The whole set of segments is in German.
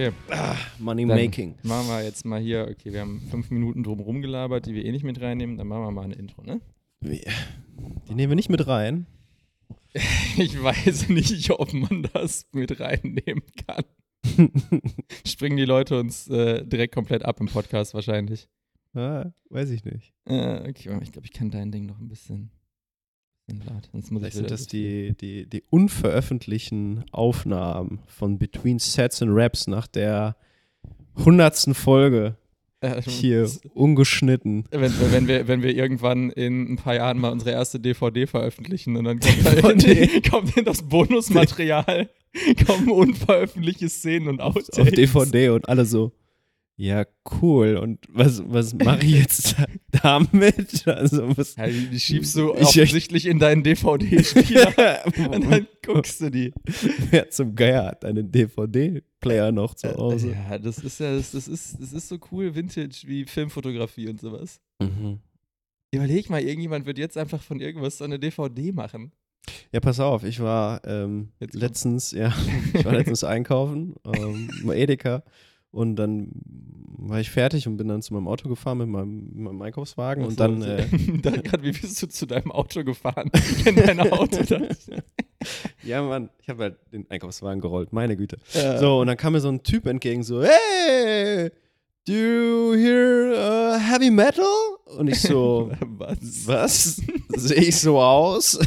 Okay. Money Dann making. Machen wir jetzt mal hier, okay, wir haben fünf Minuten drum rumgelabert, die wir eh nicht mit reinnehmen. Dann machen wir mal ein Intro, ne? Die nehmen wir nicht mit rein. Ich weiß nicht, ob man das mit reinnehmen kann. Springen die Leute uns äh, direkt komplett ab im Podcast wahrscheinlich. ah, weiß ich nicht. Äh, okay, ich glaube, ich kann dein Ding noch ein bisschen, Sonst muss Vielleicht ich sind das die, die, die unveröffentlichten Aufnahmen von Between Sets and Raps nach der hundertsten Folge Äh, hier ungeschnitten. Wenn, wenn, wir, wenn wir irgendwann in ein paar Jahren mal unsere erste DVD veröffentlichen und dann kommt, da in, kommt in das Bonusmaterial, kommen unveröffentlichte Szenen und Outtakes. auf DVD und alle so, ja, cool. Und was, was mache ich jetzt da- damit? Also, was. Ja, die, schiebst du Ich- offensichtlich in deinen DVD-Spieler und dann guckst du die. Wer zum Geier hat einen DVD-Player noch zu Hause? Ja, das ist ja, das, das, ist, das ist so cool, Vintage wie Filmfotografie und sowas. Mhm. Überleg mal, irgendjemand wird jetzt einfach von irgendwas so eine DVD machen. Ja, pass auf, ich war ähm, letztens, ja, ich war letztens einkaufen, ähm, Edeka und dann war ich fertig und bin dann zu meinem Auto gefahren mit meinem, mit meinem Einkaufswagen und dann, äh, dann grad, wie bist du zu deinem Auto gefahren? In dein Auto. Das, ja Mann, ich habe halt den Einkaufswagen gerollt, meine Güte. Ja. So, und dann kam mir so ein Typ entgegen, so, hey, do you hear uh, heavy metal? Und ich so, Was? was? Sehe ich so aus?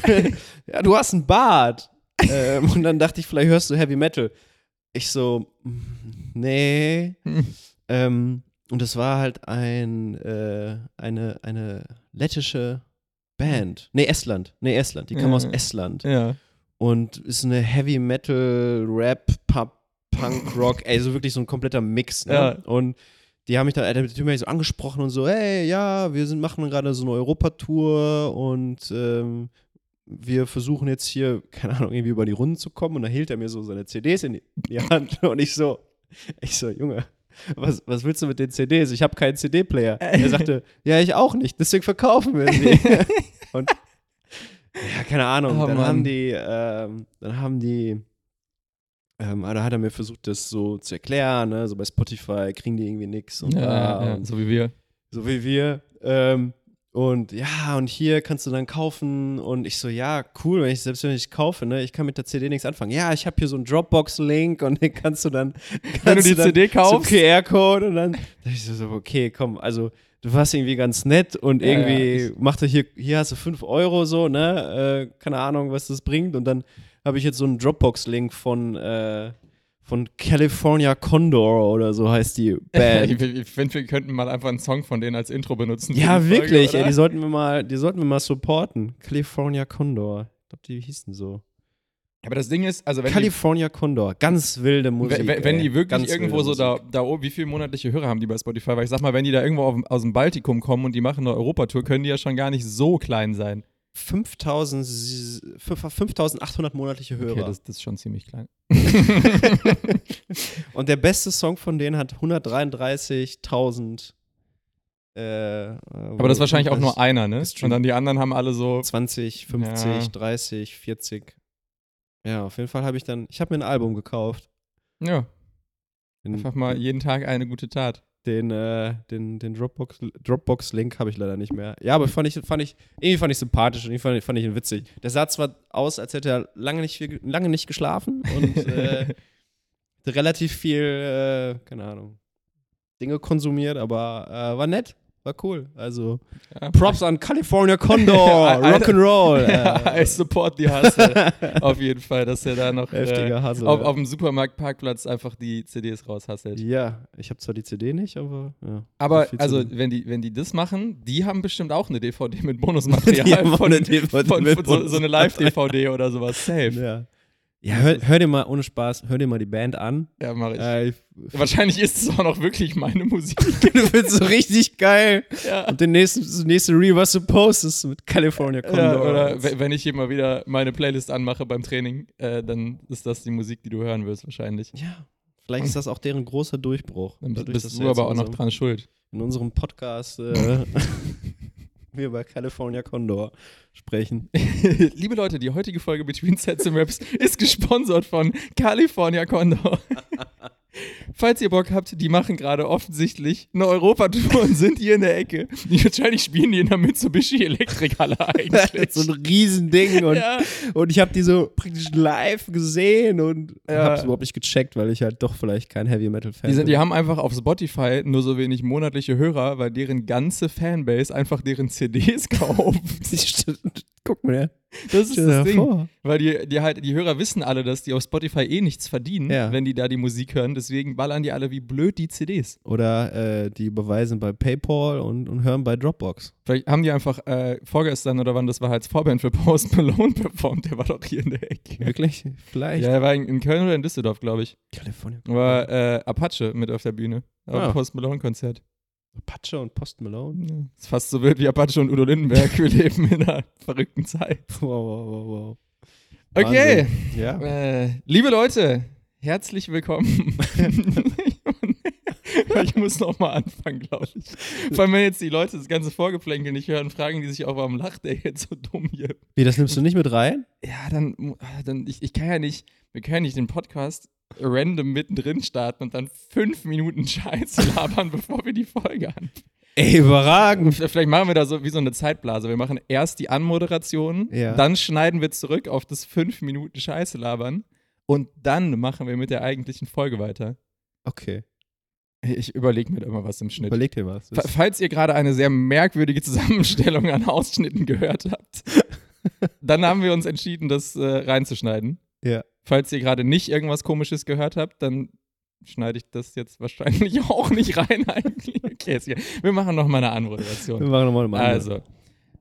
ja, du hast einen Bart. ähm, und dann dachte ich, vielleicht hörst du Heavy Metal. Ich so, mm, nee. ähm, und es war halt ein, äh, eine, eine lettische Band. Nee, Estland. Nee, Estland. Die kam Ja. aus Estland. Ja. Und ist eine Heavy Metal, Rap, Pop, Punk, Rock. Ey, so wirklich so ein kompletter Mix. Ne? Ja. Und die haben mich dann, hat mich so angesprochen und so, hey, ja, wir sind, machen gerade so eine Europatour und ähm, wir versuchen jetzt hier, keine Ahnung, irgendwie über die Runden zu kommen. Und dann hielt er mir so seine CDs in die, die Hand und ich so, ich so, Junge, was, was willst du mit den CDs? Ich habe keinen CD-Player. Er sagte, ja, ich auch nicht, deswegen verkaufen wir sie. und ja, keine Ahnung. Oh, dann haben die, ähm, dann haben die, ähm, da hat er mir versucht, das so zu erklären, ne? so bei Spotify kriegen die irgendwie und, Ja, ja, und so wie wir. so wie wir. Ähm, und ja, und hier kannst du dann kaufen. Und ich so, ja, cool, wenn ich, selbst wenn ich kaufe, ne, ich kann mit der CD nichts anfangen. Ja, ich habe hier so einen Dropbox-Link und den kannst du dann. Kannst Wenn du die dann CD kaufst. QR-Code und dann ich so, okay, komm, also du warst irgendwie ganz nett und Ja, ja, irgendwie ich- macht er hier, hier hast du 5 Euro so, ne, äh, keine Ahnung, was das bringt. Und dann habe ich jetzt so einen Dropbox-Link von, äh, von California Condor oder so heißt die Band. ich ich finde, wir könnten mal einfach einen Song von denen als Intro benutzen. Ja, die Folge, wirklich, oder? ey, die sollten wir mal, die sollten wir mal supporten. California Condor. Ich glaube, die hießen so. Aber das Ding ist, also wenn die, California Condor, ganz wilde Musik. wenn, wenn, die wirklich irgendwo so da, da oben, wie viele monatliche Hörer haben die bei Spotify? Weil ich sag mal, wenn die da irgendwo auf, aus dem Baltikum kommen und die machen eine Europatour, können die ja schon gar nicht so klein sein. 5000, s- fünf- 5800 monatliche Hörer. Okay, das, das ist schon ziemlich klein. Und der beste Song von denen hat 133.000. Äh, Aber das ist wahrscheinlich auch nur einer, ne? Und dann die anderen haben alle so. 20, 50, Ja. 30, 40. Ja, auf jeden Fall habe ich dann, ich habe mir ein Album gekauft. Ja, Den, einfach mal jeden Tag eine gute Tat. Den, äh, den, den Dropbox, Dropbox-Link habe ich leider nicht mehr. Ja, aber fand ich, fand ich, irgendwie fand ich sympathisch und irgendwie fand, ich- fand ich ihn witzig. Der sah zwar aus, als hätte er lange nicht, viel, lange nicht geschlafen und äh, relativ viel, äh, keine Ahnung, Dinge konsumiert, aber äh, war nett, war cool. Also Ja. Props an California Condor. Rock'n'Roll. Ja, I Äh, support die Hustle. auf jeden Fall, dass er da noch äh, heftiger Hustle. auf, auf dem Supermarktparkplatz einfach die CDs raushasselt. ja, ich habe zwar die CD nicht, aber ja. Aber also, wenn die, wenn die das machen, die haben bestimmt auch eine DVD mit Die Bonusmaterial haben auch von, eine DVD von, mit von so, so eine. Live-DVD oder sowas. Safe. Ja, ja hör, hör dir mal, ohne Spaß, hör dir mal die Band an. Ja, mach ich. Äh, ich Wahrscheinlich ist es auch noch wirklich meine Musik. du findest so richtig geil. ja. Und den nächsten, das nächste Reel, was du postest mit California Condor. Ja, oder we- wenn ich hier mal wieder meine Playlist anmache beim Training, äh, dann ist das die Musik, die du hören wirst, wahrscheinlich. ja, vielleicht ist das auch deren großer Durchbruch. Dann Dadurch, bist dass du aber auch noch dran schuld. In unserem Podcast äh, wir über California Condor sprechen. Liebe Leute, die heutige Folge Between Sets and Raps ist gesponsert von California Condor. Falls ihr Bock habt, die machen gerade offensichtlich eine Europatour und sind hier in der Ecke. Die, wahrscheinlich spielen die in der Mitsubishi Elektrikhalle eigentlich. so ein Riesending und, ja. und ich habe die so praktisch live gesehen und Ja. habe es überhaupt nicht gecheckt, weil ich halt doch vielleicht kein Heavy Metal Fan Die, sind, bin. die haben einfach auf Spotify nur so wenig monatliche Hörer, weil deren ganze Fanbase einfach deren CDs kauft. Guck mal, ja. Das ist das Ding. vor. Weil die, die halt, die Hörer wissen alle, dass die auf Spotify eh nichts verdienen, Ja. wenn die da die Musik hören. Deswegen ballern die alle wie blöd die CDs. Oder äh, die überweisen bei PayPal und, und hören bei Dropbox. Vielleicht haben die einfach äh, vorgestern oder wann das war, als Vorband für Post Malone performt. Der war doch hier in der Ecke. Wirklich? Vielleicht. Ja, er war in, in Köln oder in Düsseldorf, glaube ich. Kalifornien. War äh, Apache mit auf der Bühne. Auf Ah. Post Malone-Konzert. Apache und Post Malone. Ja. Ist fast so wild wie Apache und Udo Lindenberg. Wir leben in einer verrückten Zeit. Wow, wow, wow, wow. Okay. Wahnsinn. Ja. Äh, liebe Leute, herzlich willkommen. ich muss noch mal anfangen, glaube ich. Vor allem, wenn jetzt die Leute das ganze Vorgeplänkel nicht hören, fragen die sich auch, warum lacht der jetzt so dumm hier? Wie, das nimmst du nicht mit rein? Ja, dann, dann ich, ich kann ja nicht, wir können ja nicht den Podcast random mittendrin starten und dann fünf Minuten Scheiße labern, bevor wir die Folge anfangen. Ey, überragend. Vielleicht machen wir da so wie so eine Zeitblase. Wir machen erst die Anmoderation, Ja. dann schneiden wir zurück auf das fünf Minuten Scheiße labern und dann machen wir mit der eigentlichen Folge weiter. Okay. Ich überlege mir da immer was im Schnitt. Überleg dir was. Fa- Falls ihr gerade eine sehr merkwürdige Zusammenstellung an Ausschnitten gehört habt, dann haben wir uns entschieden, das äh, reinzuschneiden. Ja. Falls ihr gerade nicht irgendwas Komisches gehört habt, dann schneide ich das jetzt wahrscheinlich auch nicht rein eigentlich. Okay, wir machen noch mal eine Anmoderation. Wir machen nochmal eine Also,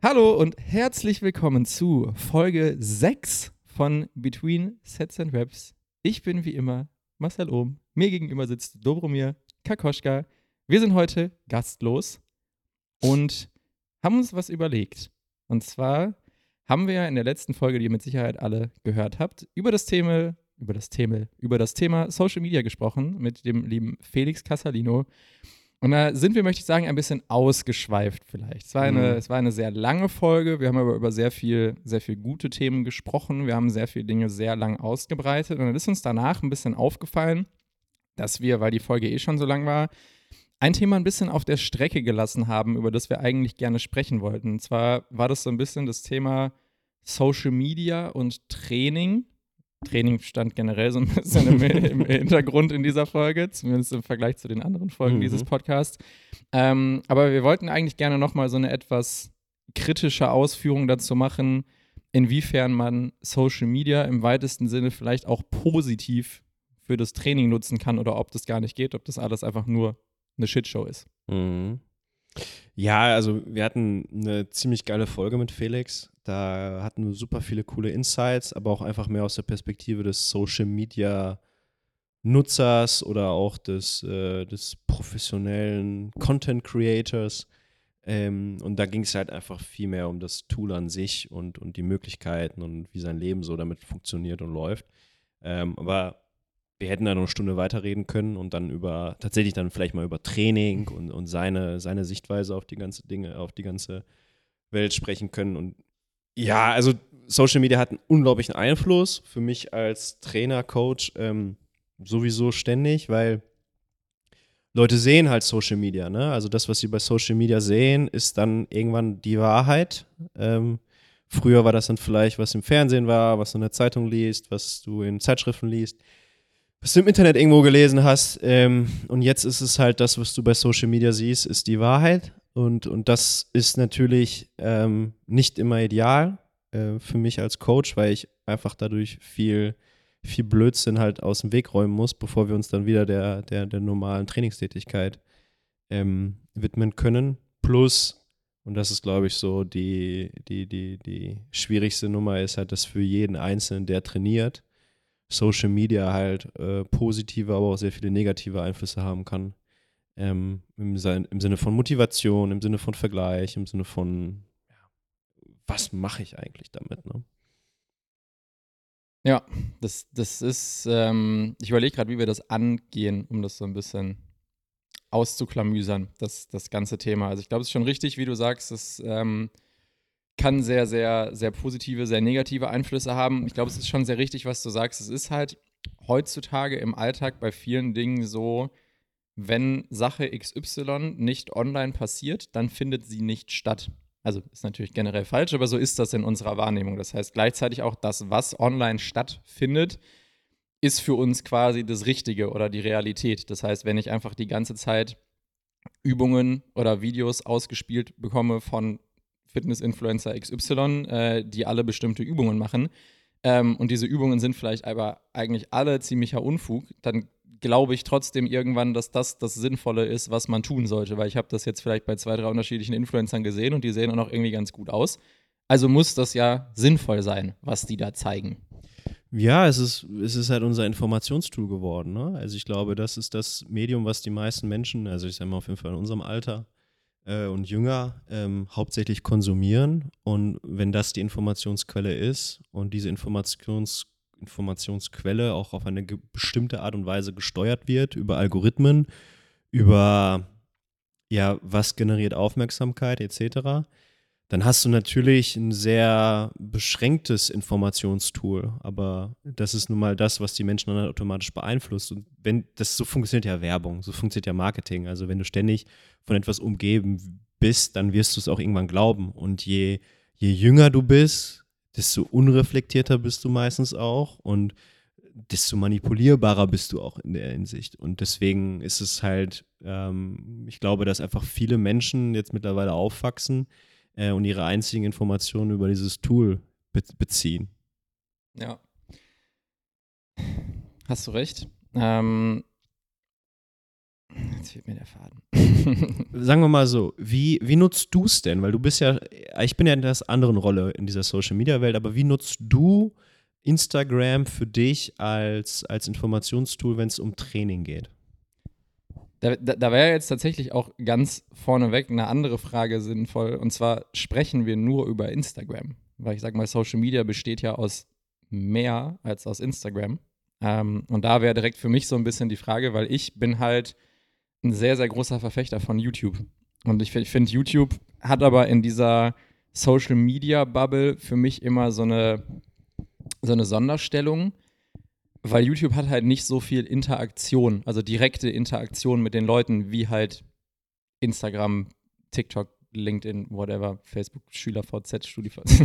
hallo und herzlich willkommen zu Folge 6 von Between Sets and Raps. Ich bin wie immer Marcel Ohm. Mir gegenüber sitzt Dobromir Kakoschka. Wir sind heute gastlos und haben uns was überlegt. Und zwar haben wir in der letzten Folge, die ihr mit Sicherheit alle gehört habt, über das Thema, über das Thema, über das Thema Social Media gesprochen mit dem lieben Felix Casalino. Und da sind wir, möchte ich sagen, ein bisschen ausgeschweift vielleicht. Es war eine, Mhm. es war eine sehr lange Folge. Wir haben aber über sehr viel, sehr viel gute Themen gesprochen. Wir haben sehr viele Dinge sehr lang ausgebreitet. Und dann ist uns danach ein bisschen aufgefallen, dass wir, weil die Folge eh schon so lang war, ein Thema ein bisschen auf der Strecke gelassen haben, über das wir eigentlich gerne sprechen wollten. Und zwar war das so ein bisschen das Thema Social Media und Training. Training stand generell so ein bisschen im, im Hintergrund in dieser Folge, zumindest im Vergleich zu den anderen Folgen Mhm. dieses Podcasts. Ähm, aber wir wollten eigentlich gerne nochmal so eine etwas kritische Ausführung dazu machen, inwiefern man Social Media im weitesten Sinne vielleicht auch positiv für das Training nutzen kann oder ob das gar nicht geht, ob das alles einfach nur eine Shitshow ist. Mhm. Ja, also wir hatten eine ziemlich geile Folge mit Felix. Da hatten wir super viele coole Insights, aber auch einfach mehr aus der Perspektive des Social Media Nutzers oder auch des, äh, des professionellen Content Creators. Ähm, und da ging es halt einfach viel mehr um das Tool an sich und, und die Möglichkeiten und wie sein Leben so damit funktioniert und läuft. Ähm, aber wir hätten da noch eine Stunde weiterreden können und dann über, tatsächlich dann vielleicht mal über Training und, und seine, seine Sichtweise auf die ganze Dinge, auf die ganze Welt sprechen können. Und ja, also Social Media hat einen unglaublichen Einfluss für mich als Trainer, Coach ähm, sowieso ständig, weil Leute sehen halt Social Media, ne? Also das, was sie bei Social Media sehen, ist dann irgendwann die Wahrheit. Ähm, früher war das dann vielleicht, was im Fernsehen war, was du in der Zeitung liest, was du in Zeitschriften liest was du im Internet irgendwo gelesen hast. Ähm, und jetzt ist es halt das, was du bei Social Media siehst, ist die Wahrheit. Und, und das ist natürlich ähm, nicht immer ideal äh, für mich als Coach, weil ich einfach dadurch viel, viel Blödsinn halt aus dem Weg räumen muss, bevor wir uns dann wieder der, der, der normalen Trainingstätigkeit ähm, widmen können. Plus, und das ist, glaube ich, so die, die, die, die schwierigste Nummer, ist halt, dass für jeden Einzelnen, der trainiert, Social Media halt äh, positive, aber auch sehr viele negative Einflüsse haben kann. Ähm, im, Im Sinne von Motivation, im Sinne von Vergleich, im Sinne von, ja, was mache ich eigentlich damit? Ne? Ja, das, das ist, ähm, ich überlege gerade, wie wir das angehen, um das so ein bisschen auszuklamüsern, das, das ganze Thema. Also ich glaube, es ist schon richtig, wie du sagst, es ähm, kann sehr, sehr, sehr positive, sehr negative Einflüsse haben. Ich glaube, es ist schon sehr richtig, was du sagst. Es ist halt heutzutage im Alltag bei vielen Dingen so, wenn Sache XY nicht online passiert, dann findet sie nicht statt. Also ist natürlich generell falsch, aber so ist das in unserer Wahrnehmung. Das heißt gleichzeitig auch das, was online stattfindet, ist für uns quasi das Richtige oder die Realität. Das heißt, wenn ich einfach die ganze Zeit Übungen oder Videos ausgespielt bekomme von Fitness-Influencer XY, äh, die alle bestimmte Übungen machen, ähm, und diese Übungen sind vielleicht aber eigentlich alle ziemlicher Unfug, dann glaube ich trotzdem irgendwann, dass das das Sinnvolle ist, was man tun sollte, weil ich habe das jetzt vielleicht bei zwei, drei unterschiedlichen Influencern gesehen und die sehen auch noch irgendwie ganz gut aus. Also muss das ja sinnvoll sein, was die da zeigen. Ja, es ist, es ist halt unser Informationstool geworden. Ne? Also ich glaube, das ist das Medium, was die meisten Menschen, also ich sage mal auf jeden Fall in unserem Alter äh, und jünger, ähm, hauptsächlich konsumieren. Und wenn das die Informationsquelle ist und diese Informations Informationsquelle auch auf eine bestimmte Art und Weise gesteuert wird, über Algorithmen, über ja, was generiert Aufmerksamkeit etc., dann hast du natürlich ein sehr beschränktes Informationstool. Aber das ist nun mal das, was die Menschen dann automatisch beeinflusst. Und wenn das so funktioniert ja Werbung, so funktioniert ja Marketing. Also wenn du ständig von etwas umgeben bist, dann wirst du es auch irgendwann glauben. Und je, je jünger du bist, desto unreflektierter bist du meistens auch und desto manipulierbarer bist du auch in der Hinsicht. Und deswegen ist es halt, ähm, ich glaube, dass einfach viele Menschen jetzt mittlerweile aufwachsen äh, und ihre einzigen Informationen über dieses Tool be beziehen. Ja. Hast du recht. Ähm, Jetzt fehlt mir der Faden. Sagen wir mal so, wie, wie nutzt du es denn? Weil du bist ja, ich bin ja in der anderen Rolle in dieser Social Media Welt, aber wie nutzt du Instagram für dich als, als Informationstool, wenn es um Training geht? Da, da, da wäre jetzt tatsächlich auch ganz vorneweg eine andere Frage sinnvoll. Und zwar sprechen wir nur über Instagram. Weil ich sage mal, Social Media besteht ja aus mehr als aus Instagram. Ähm, und da wäre direkt für mich so ein bisschen die Frage, weil ich bin halt ein sehr, sehr großer Verfechter von YouTube. Und ich, ich finde, YouTube hat aber in dieser Social Media Bubble für mich immer so eine, so eine Sonderstellung, weil YouTube hat halt nicht so viel Interaktion, also direkte Interaktion mit den Leuten, wie halt Instagram, TikTok, LinkedIn, whatever, Facebook, Schüler VZ, StudiVZ.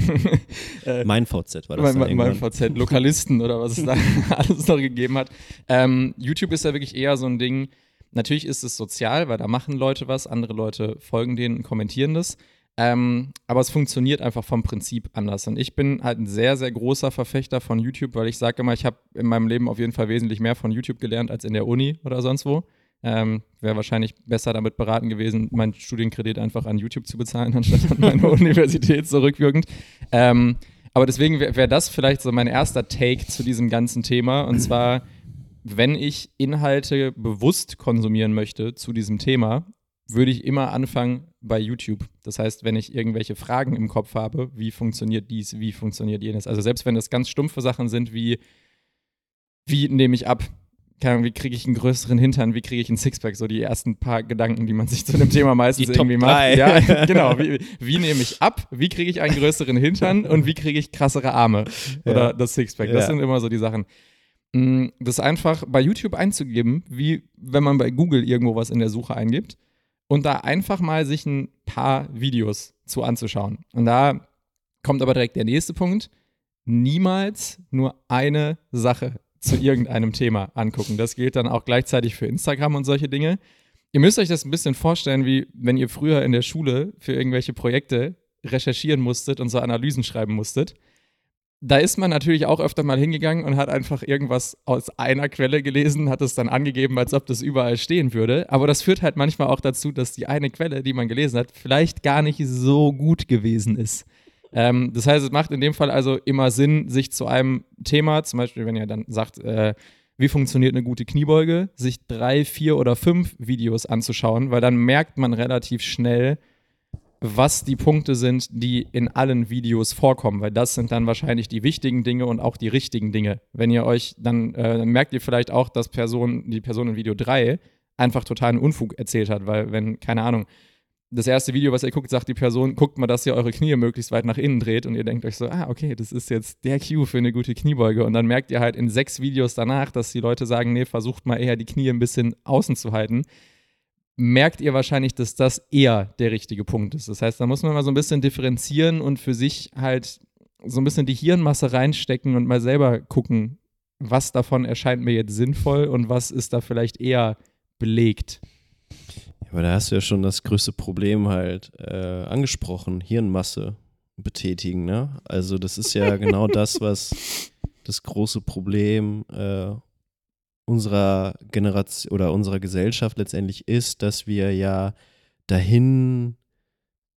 äh, mein VZ war das. Mein, mein VZ, Lokalisten oder was es da alles noch gegeben hat. Ähm, YouTube ist ja wirklich eher so ein Ding, Natürlich ist es sozial, weil da machen Leute was, andere Leute folgen denen und kommentieren das. Ähm, aber es funktioniert einfach vom Prinzip anders. Und ich bin halt ein sehr, sehr großer Verfechter von YouTube, weil ich sage immer, ich habe in meinem Leben auf jeden Fall wesentlich mehr von YouTube gelernt als in der Uni oder sonst wo. Ähm, Wäre wahrscheinlich besser damit beraten gewesen, meinen Studienkredit einfach an YouTube zu bezahlen, anstatt an meine Universität zurückwirkend. Ähm, aber deswegen wäre wär das vielleicht so mein erster Take zu diesem ganzen Thema. Und zwar wenn ich Inhalte bewusst konsumieren möchte zu diesem Thema, würde ich immer anfangen bei YouTube. Das heißt, wenn ich irgendwelche Fragen im Kopf habe, wie funktioniert dies, wie funktioniert jenes. Also selbst wenn das ganz stumpfe Sachen sind wie, wie nehme ich ab, wie kriege ich einen größeren Hintern, wie kriege ich einen Sixpack, so die ersten paar Gedanken, die man sich zu dem Thema meistens irgendwie macht. Ja, genau. Wie, wie, nehme ich ab, wie kriege ich einen größeren Hintern und wie kriege ich krassere Arme oder ja. das Sixpack. Das ja. sind immer so die Sachen. Mm, das einfach bei YouTube einzugeben, wie wenn man bei Google irgendwo was in der Suche eingibt und da einfach mal sich ein paar Videos zu anzuschauen. Und da kommt aber direkt der nächste Punkt. Niemals nur eine Sache zu irgendeinem Thema angucken. Das gilt dann auch gleichzeitig für Instagram und solche Dinge. Ihr müsst euch das ein bisschen vorstellen, wie wenn ihr früher in der Schule für irgendwelche Projekte recherchieren musstet und so Analysen schreiben musstet da ist man natürlich auch öfter mal hingegangen und hat einfach irgendwas aus einer Quelle gelesen, hat es dann angegeben, als ob das überall stehen würde. Aber das führt halt manchmal auch dazu, dass die eine Quelle, die man gelesen hat, vielleicht gar nicht so gut gewesen ist. Ähm, das heißt, es macht in dem Fall also immer Sinn, sich zu einem Thema, zum Beispiel, wenn ihr dann sagt, äh, wie funktioniert eine gute Kniebeuge, sich drei, vier oder fünf Videos anzuschauen, weil dann merkt man relativ schnell, was die Punkte sind, die in allen Videos vorkommen, weil das sind dann wahrscheinlich die wichtigen Dinge und auch die richtigen Dinge. Wenn ihr euch dann, äh, dann merkt ihr vielleicht auch, dass Person, die Person in Video 3 einfach totalen Unfug erzählt hat, weil wenn, keine Ahnung, das erste Video, was ihr guckt, sagt die Person, guckt mal, dass ihr eure Knie möglichst weit nach innen dreht und ihr denkt euch so, ah, okay, das ist jetzt der Cue für eine gute Kniebeuge und dann merkt ihr halt in sechs Videos danach, dass die Leute sagen, nee, versucht mal eher die Knie ein bisschen außen zu halten, merkt ihr wahrscheinlich, dass das eher der richtige Punkt ist. Das heißt, da muss man mal so ein bisschen differenzieren und für sich halt so ein bisschen die Hirnmasse reinstecken und mal selber gucken, was davon erscheint mir jetzt sinnvoll und was ist da vielleicht eher belegt. Aber da hast du ja schon das größte Problem halt äh, angesprochen, Hirnmasse betätigen, ne? Also das ist ja genau das, was das große Problem äh, unserer Generation oder unserer Gesellschaft letztendlich ist, dass wir ja dahin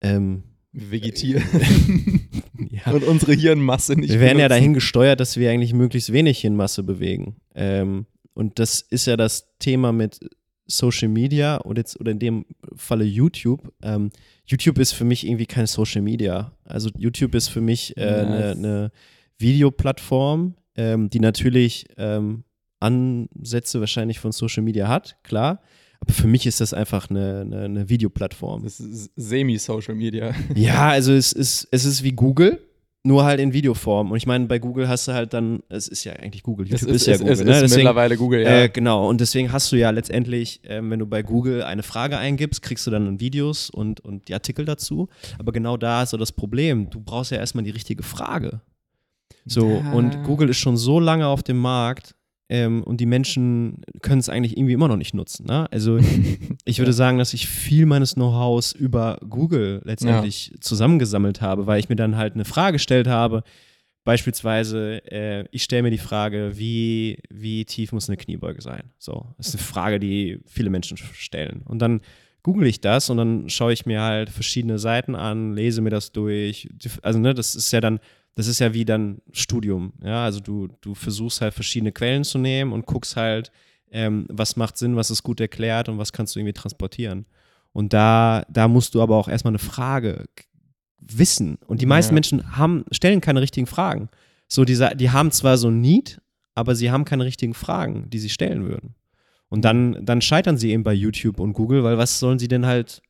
ähm, vegetieren ja. und unsere Hirnmasse nicht. Wir werden benutzen. ja dahin gesteuert, dass wir eigentlich möglichst wenig Hirnmasse bewegen. Ähm, und das ist ja das Thema mit Social Media oder jetzt oder in dem Falle YouTube. Ähm, YouTube ist für mich irgendwie kein Social Media. Also YouTube ist für mich eine äh, yes. ne Videoplattform, ähm, die natürlich ähm, Ansätze wahrscheinlich von Social Media hat, klar. Aber für mich ist das einfach eine, eine, eine Videoplattform. Das ist semi-Social Media. Ja, also es ist, es ist wie Google, nur halt in Videoform. Und ich meine, bei Google hast du halt dann, es ist ja eigentlich Google, YouTube ist, ist, ja Google. Es, ne? ist deswegen, mittlerweile Google, ja. Äh, genau, und deswegen hast du ja letztendlich, äh, wenn du bei Google eine Frage eingibst, kriegst du dann Videos und, und die Artikel dazu. Aber genau da ist so das Problem. Du brauchst ja erstmal die richtige Frage. So, ja. und Google ist schon so lange auf dem Markt, ähm, und die Menschen können es eigentlich irgendwie immer noch nicht nutzen. Ne? Also ich würde sagen, dass ich viel meines Know-hows über Google letztendlich ja. zusammengesammelt habe, weil ich mir dann halt eine Frage gestellt habe. Beispielsweise, äh, ich stelle mir die Frage, wie, wie tief muss eine Kniebeuge sein? So, das ist eine Frage, die viele Menschen stellen. Und dann google ich das und dann schaue ich mir halt verschiedene Seiten an, lese mir das durch. Also, ne, das ist ja dann das ist ja wie dann Studium. Ja, also du, du versuchst halt verschiedene Quellen zu nehmen und guckst halt, ähm, was macht Sinn, was ist gut erklärt und was kannst du irgendwie transportieren. Und da, da musst du aber auch erstmal eine Frage wissen. Und die meisten ja. Menschen haben, stellen keine richtigen Fragen. So, die, die haben zwar so ein Need, aber sie haben keine richtigen Fragen, die sie stellen würden. Und dann, dann scheitern sie eben bei YouTube und Google, weil was sollen sie denn halt,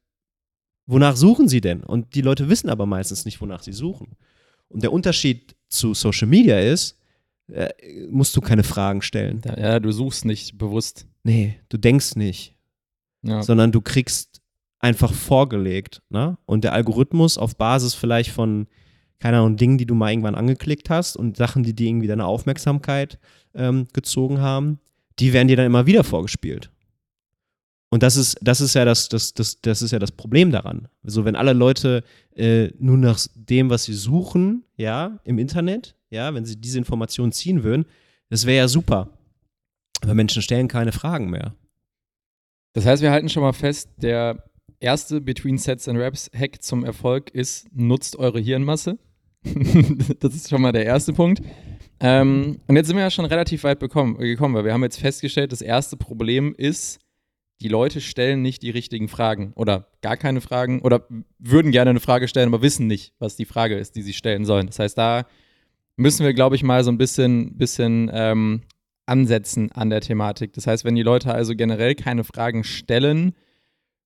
wonach suchen sie denn? Und die Leute wissen aber meistens nicht, wonach sie suchen. Und der Unterschied zu Social Media ist, äh, musst du keine Fragen stellen. Ja, du suchst nicht bewusst. Nee, du denkst nicht. Ja. Sondern du kriegst einfach vorgelegt. Ne? Und der Algorithmus auf Basis vielleicht von, keine Ahnung, Dingen, die du mal irgendwann angeklickt hast und Sachen, die dir irgendwie deine Aufmerksamkeit ähm, gezogen haben, die werden dir dann immer wieder vorgespielt. Und das ist, das ist ja das, das, das, das ist ja das Problem daran. Also wenn alle Leute äh, nur nach dem, was sie suchen, ja, im Internet, ja, wenn sie diese Informationen ziehen würden, das wäre ja super. Aber Menschen stellen keine Fragen mehr. Das heißt, wir halten schon mal fest, der erste Between Sets and Raps Hack zum Erfolg ist, nutzt eure Hirnmasse. das ist schon mal der erste Punkt. Ähm, und jetzt sind wir ja schon relativ weit bekommen, gekommen, weil wir haben jetzt festgestellt, das erste Problem ist, die Leute stellen nicht die richtigen Fragen oder gar keine Fragen oder würden gerne eine Frage stellen, aber wissen nicht, was die Frage ist, die sie stellen sollen. Das heißt, da müssen wir, glaube ich, mal so ein bisschen, bisschen ähm, ansetzen an der Thematik. Das heißt, wenn die Leute also generell keine Fragen stellen,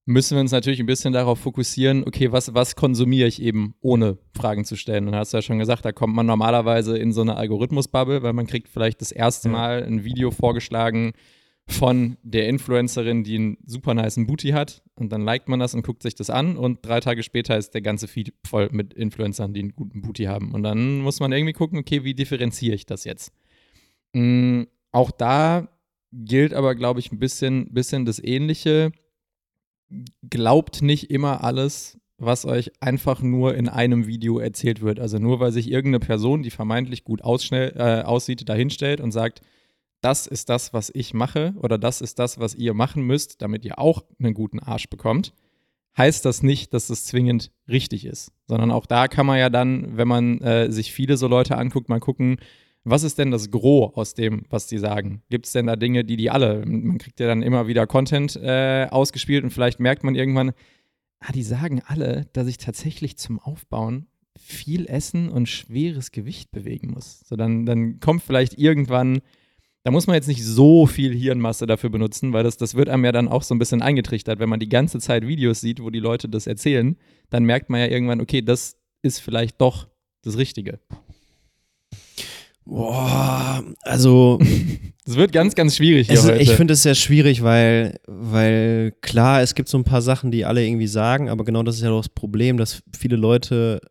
müssen wir uns natürlich ein bisschen darauf fokussieren, okay, was, was konsumiere ich eben, ohne Fragen zu stellen? Und hast du ja schon gesagt, da kommt man normalerweise in so eine Algorithmusbubble, weil man kriegt vielleicht das erste Mal ein Video vorgeschlagen, von der Influencerin, die einen super nice Booty hat. Und dann liked man das und guckt sich das an. Und drei Tage später ist der ganze Feed voll mit Influencern, die einen guten Booty haben. Und dann muss man irgendwie gucken, okay, wie differenziere ich das jetzt? Mhm, auch da gilt aber, glaube ich, ein bisschen, bisschen das Ähnliche. Glaubt nicht immer alles, was euch einfach nur in einem Video erzählt wird. Also nur weil sich irgendeine Person, die vermeintlich gut äh, aussieht, dahinstellt und sagt, das ist das, was ich mache oder das ist das, was ihr machen müsst, damit ihr auch einen guten Arsch bekommt, heißt das nicht, dass es zwingend richtig ist. Sondern auch da kann man ja dann, wenn man äh, sich viele so Leute anguckt, mal gucken, was ist denn das Gros aus dem, was die sagen? Gibt es denn da Dinge, die die alle, man kriegt ja dann immer wieder Content äh, ausgespielt und vielleicht merkt man irgendwann, ah, die sagen alle, dass ich tatsächlich zum Aufbauen viel essen und schweres Gewicht bewegen muss. So, dann, dann kommt vielleicht irgendwann Da muss man jetzt nicht so viel Hirnmasse dafür benutzen, weil das, das wird einem ja dann auch so ein bisschen eingetrichtert. Wenn man die ganze Zeit Videos sieht, wo die Leute das erzählen, dann merkt man ja irgendwann, okay, das ist vielleicht doch das Richtige. Boah, also Es wird ganz, ganz schwierig hier es, heute. ich finde es sehr schwierig, weil, weil klar, es gibt so ein paar Sachen, die alle irgendwie sagen, aber genau das ist ja doch das Problem, dass viele Leute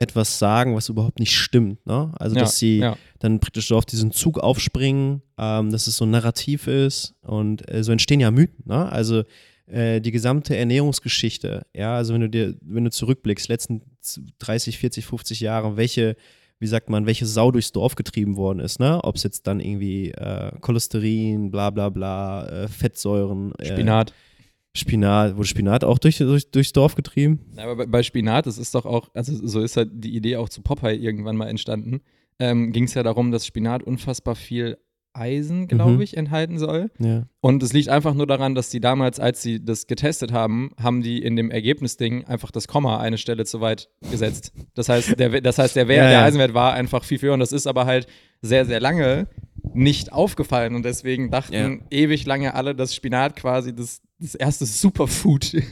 etwas sagen, was überhaupt nicht stimmt. Ne? Also, ja, dass sie ja. dann praktisch so auf diesen Zug aufspringen, ähm, dass es so ein Narrativ ist und äh, so entstehen ja Mythen. Ne? Also äh, die gesamte Ernährungsgeschichte, ja, also wenn du dir, wenn du zurückblickst, letzten z- 30, 40, 50 Jahre, welche, wie sagt man, welche Sau durchs Dorf getrieben worden ist, ne? Ob es jetzt dann irgendwie äh, Cholesterin, bla bla bla, äh, Fettsäuren, äh, Spinat. Spinat, wurde Spinat auch durch, durch, durchs Dorf getrieben? Ja, Aber bei- bei Spinat, das ist doch auch, also so ist halt die Idee auch zu Popeye irgendwann mal entstanden, ähm, ging es ja darum, dass Spinat unfassbar viel Eisen, glaube Mhm. ich, enthalten soll. Ja. Und es liegt einfach nur daran, dass die damals, als sie das getestet haben, haben die in dem Ergebnisding einfach das Komma eine Stelle zu weit gesetzt. Das heißt, der, das heißt, der, Wert, Ja, der ja. Eisenwert war einfach viel höher und das ist aber halt sehr, sehr lange nicht aufgefallen und deswegen dachten ewig lange alle, dass Spinat quasi das, das erste Superfood ge-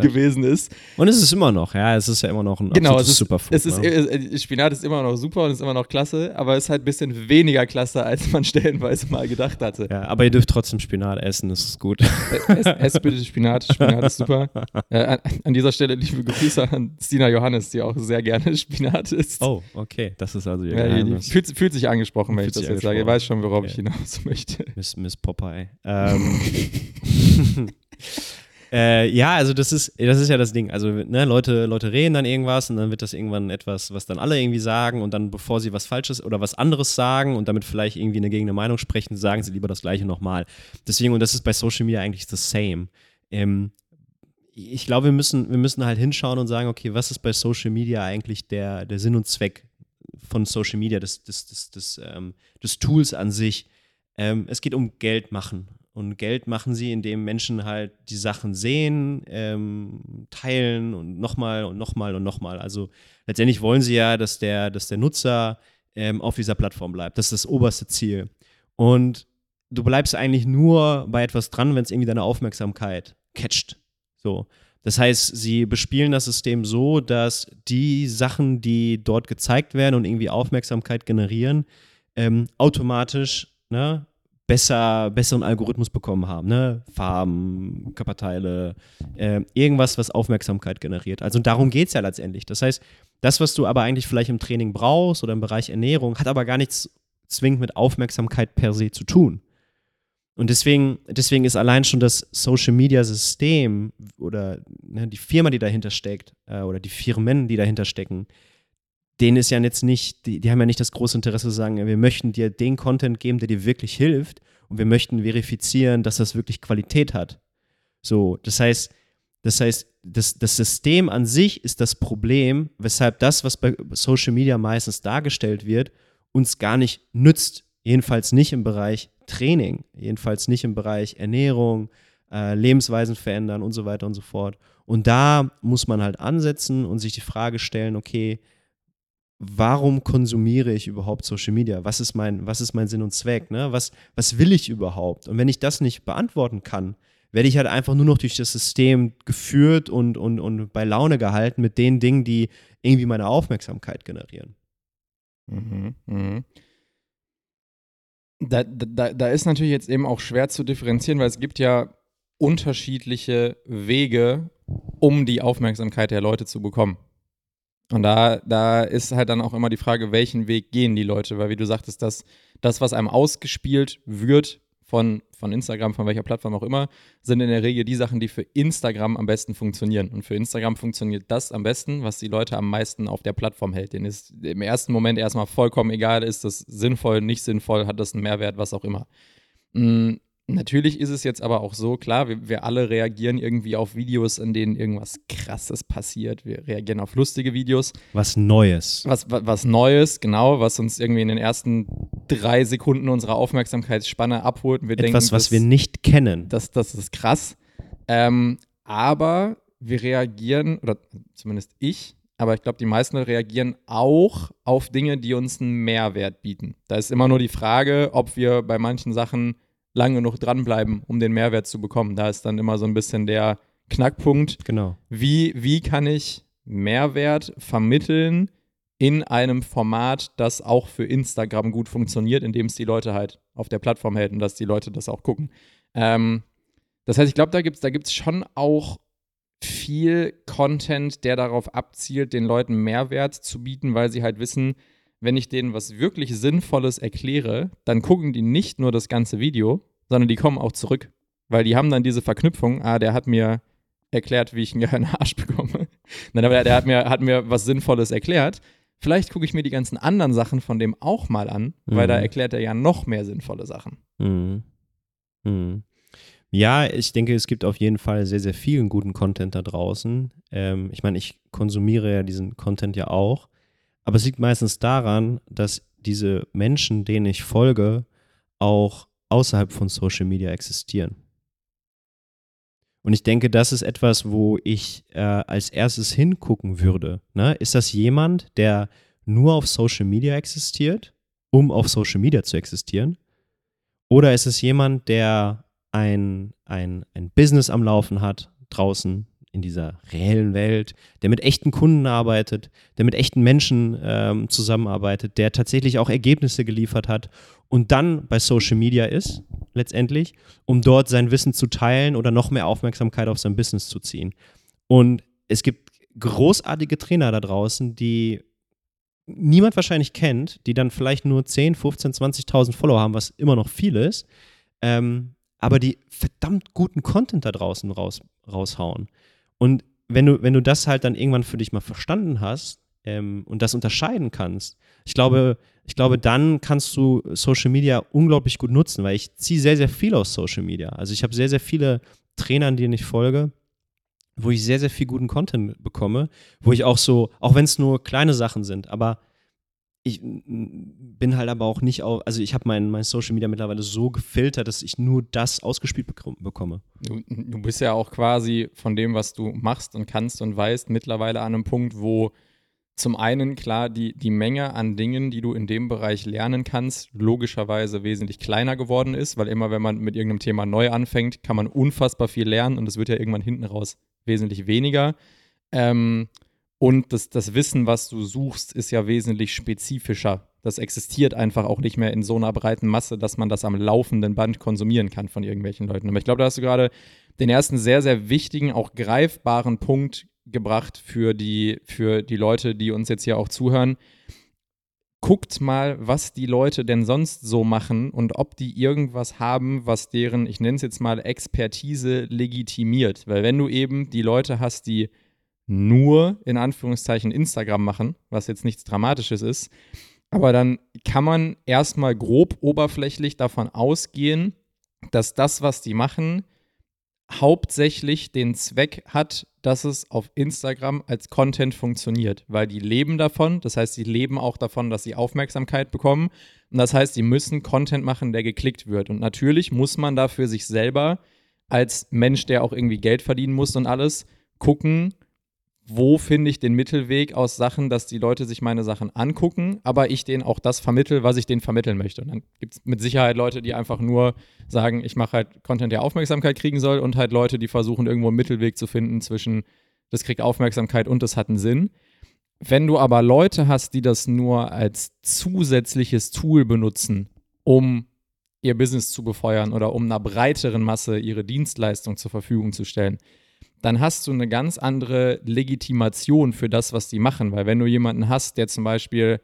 gewesen ist. Und es ist immer noch, ja, es ist ja immer noch ein Genau, es ist, Superfood. es ist, ne? äh, Spinat ist immer noch super und ist immer noch klasse, aber ist halt ein bisschen weniger klasse, als man stellenweise mal gedacht hatte. ja, aber ihr dürft trotzdem Spinat essen, das ist gut. Ess, ess bitte Spinat, Spinat ist super. Äh, an, an dieser Stelle liebe Grüße an Stina Johannes, die auch sehr gerne Spinat isst. Oh, okay, das ist also ihr ja, fühlt, fühlt sich angesprochen, wenn Fühlt ich das jetzt sage. Ich angesprochen. weiß schon, worauf Okay. ich hinaus möchte. Miss, Miss Popeye. Ähm, äh, ja, also das ist, das ist ja das Ding. Also, ne, Leute, Leute reden dann irgendwas und dann wird das irgendwann etwas, was dann alle irgendwie sagen und dann, bevor sie was Falsches oder was anderes sagen und damit vielleicht irgendwie eine gegen eine Meinung sprechen, sagen sie lieber das Gleiche nochmal. Deswegen, und das ist bei Social Media eigentlich the same. Ähm, ich glaube, wir müssen, wir müssen halt hinschauen und sagen, okay, was ist bei Social Media eigentlich der, der Sinn und Zweck von Social Media, des, des, des, des, ähm, des Tools an sich? Ähm, es geht um Geld machen. Und Geld machen sie, indem Menschen halt die Sachen sehen, ähm, teilen und nochmal und nochmal und nochmal. Also letztendlich wollen sie ja, dass der, dass der Nutzer ähm, auf dieser Plattform bleibt. Das ist das oberste Ziel. Und du bleibst eigentlich nur bei etwas dran, wenn es irgendwie deine Aufmerksamkeit catcht. So. Das heißt, sie bespielen das System so, dass die Sachen, die dort gezeigt werden und irgendwie Aufmerksamkeit generieren, ähm, automatisch ne, besser, besseren Algorithmus bekommen haben. Ne? Farben, Körperteile, äh, irgendwas, was Aufmerksamkeit generiert. Also darum geht es ja letztendlich. Das heißt, das, was du aber eigentlich vielleicht im Training brauchst oder im Bereich Ernährung, hat aber gar nichts zwingend mit Aufmerksamkeit per se zu tun. Und deswegen, deswegen ist allein schon das Social Media System oder ne, die Firma, die dahinter steckt, äh, oder die Firmen, die dahinter stecken, denen ist ja jetzt nicht, die, die haben ja nicht das große Interesse zu sagen, wir möchten dir den Content geben, der dir wirklich hilft und wir möchten verifizieren, dass das wirklich Qualität hat. So, das heißt, das heißt, das, das System an sich ist das Problem, weshalb das, was bei Social Media meistens dargestellt wird, uns gar nicht nützt. Jedenfalls nicht im Bereich Training, jedenfalls nicht im Bereich Ernährung, äh, Lebensweisen verändern und so weiter und so fort. Und da muss man halt ansetzen und sich die Frage stellen, okay, warum konsumiere ich überhaupt Social Media? Was ist mein, was ist mein Sinn und Zweck? Ne? Was, was will ich überhaupt? Und wenn ich das nicht beantworten kann, werde ich halt einfach nur noch durch das System geführt und, und, und bei Laune gehalten mit den Dingen, die irgendwie meine Aufmerksamkeit generieren. Mhm, mhm. Da, da, da ist natürlich jetzt eben auch schwer zu differenzieren, weil es gibt ja unterschiedliche Wege, um die Aufmerksamkeit der Leute zu bekommen. Und da, da ist halt dann auch immer die Frage, welchen Weg gehen die Leute, weil wie du sagtest, das, das was einem ausgespielt wird von, von Instagram, von welcher Plattform auch immer, sind in der Regel die Sachen, die für Instagram am besten funktionieren. Und für Instagram funktioniert das am besten, was die Leute am meisten auf der Plattform hält. Denen ist im ersten Moment erstmal vollkommen egal, ist das sinnvoll, nicht sinnvoll, hat das einen Mehrwert, was auch immer. Natürlich ist es jetzt aber auch so, klar, wir, wir alle reagieren irgendwie auf Videos, in denen irgendwas Krasses passiert. Wir reagieren auf lustige Videos. Was Neues. Was, was, was Neues, genau, was uns irgendwie in den ersten drei Sekunden unserer Aufmerksamkeitsspanne abholt. Und wir Etwas, denken, was das, wir nicht kennen. das, das ist krass. Ähm, aber wir reagieren, oder zumindest ich, aber ich glaube, die meisten reagieren auch auf Dinge, die uns einen Mehrwert bieten. Da ist immer nur die Frage, ob wir bei manchen Sachen lange genug dranbleiben, um den Mehrwert zu bekommen. Da ist dann immer so ein bisschen der Knackpunkt. Genau. Wie, wie kann ich Mehrwert vermitteln in einem Format, das auch für Instagram gut funktioniert, indem es die Leute halt auf der Plattform hält und dass die Leute das auch gucken. Ähm, das heißt, ich glaube, da gibt es da gibt's schon auch viel Content, der darauf abzielt, den Leuten Mehrwert zu bieten, weil sie halt wissen, wenn ich denen was wirklich Sinnvolles erkläre, dann gucken die nicht nur das ganze Video, sondern die kommen auch zurück. Weil die haben dann diese Verknüpfung, ah, der hat mir erklärt, wie ich einen geilen Arsch bekomme. Nein, aber der hat mir, hat mir was Sinnvolles erklärt. Vielleicht gucke ich mir die ganzen anderen Sachen von dem auch mal an, mhm. weil da mhm. erklärt er ja noch mehr sinnvolle Sachen. Mhm. Mhm. Ja, ich denke, es gibt auf jeden Fall sehr, sehr vielen guten Content da draußen. Ähm, ich meine, ich konsumiere ja diesen Content ja auch. Aber es liegt meistens daran, dass diese Menschen, denen ich folge, auch außerhalb von Social Media existieren. Und ich denke, das ist etwas, wo ich äh, als erstes hingucken würde. Ne? Ist das jemand, der nur auf Social Media existiert, um auf Social Media zu existieren? Oder ist es jemand, der ein, ein, ein Business am Laufen hat, draußen in dieser reellen Welt, der mit echten Kunden arbeitet, der mit echten Menschen ähm, zusammenarbeitet, der tatsächlich auch Ergebnisse geliefert hat und dann bei Social Media ist, letztendlich, um dort sein Wissen zu teilen oder noch mehr Aufmerksamkeit auf sein Business zu ziehen. Und es gibt großartige Trainer da draußen, die niemand wahrscheinlich kennt, die dann vielleicht nur 10, 15, 20.000 Follower haben, was immer noch viel ist, ähm, aber die verdammt guten Content da draußen raus, raushauen. Und wenn du, wenn du das halt dann irgendwann für dich mal verstanden hast ähm, und das unterscheiden kannst, ich glaube, ich glaube, dann kannst du Social Media unglaublich gut nutzen, weil ich ziehe sehr, sehr viel aus Social Media. Also ich habe sehr, sehr viele Trainern, denen ich folge, wo ich sehr, sehr viel guten Content bekomme, wo ich auch so, auch wenn es nur kleine Sachen sind, aber ich bin halt aber auch nicht auf, also ich habe mein, mein Social Media mittlerweile so gefiltert, dass ich nur das ausgespielt bekomme. Du, du bist ja auch quasi von dem, was du machst und kannst und weißt, mittlerweile an einem Punkt, wo zum einen klar die, die Menge an Dingen, die du in dem Bereich lernen kannst, logischerweise wesentlich kleiner geworden ist, weil immer wenn man mit irgendeinem Thema neu anfängt, kann man unfassbar viel lernen und es wird ja irgendwann hinten raus wesentlich weniger. Ähm, und das, das Wissen, was du suchst, ist ja wesentlich spezifischer. Das existiert einfach auch nicht mehr in so einer breiten Masse, dass man das am laufenden Band konsumieren kann von irgendwelchen Leuten. Aber ich glaube, da hast du gerade den ersten sehr, sehr wichtigen, auch greifbaren Punkt gebracht für die, für die Leute, die uns jetzt hier auch zuhören. Guckt mal, was die Leute denn sonst so machen und ob die irgendwas haben, was deren, ich nenne es jetzt mal, Expertise legitimiert. Weil wenn du eben die Leute hast, die nur in Anführungszeichen Instagram machen, was jetzt nichts Dramatisches ist. Aber dann kann man erstmal grob oberflächlich davon ausgehen, dass das, was die machen, hauptsächlich den Zweck hat, dass es auf Instagram als Content funktioniert, weil die leben davon. Das heißt, sie leben auch davon, dass sie Aufmerksamkeit bekommen. Und das heißt, sie müssen Content machen, der geklickt wird. Und natürlich muss man dafür sich selber als Mensch, der auch irgendwie Geld verdienen muss und alles, gucken, wo finde ich den Mittelweg aus Sachen, dass die Leute sich meine Sachen angucken, aber ich denen auch das vermittel, was ich denen vermitteln möchte. Und dann gibt es mit Sicherheit Leute, die einfach nur sagen, ich mache halt Content, der Aufmerksamkeit kriegen soll und halt Leute, die versuchen, irgendwo einen Mittelweg zu finden zwischen, das kriegt Aufmerksamkeit und das hat einen Sinn. Wenn du aber Leute hast, die das nur als zusätzliches Tool benutzen, um ihr Business zu befeuern oder um einer breiteren Masse ihre Dienstleistung zur Verfügung zu stellen, dann hast du eine ganz andere Legitimation für das, was die machen. Weil wenn du jemanden hast, der zum Beispiel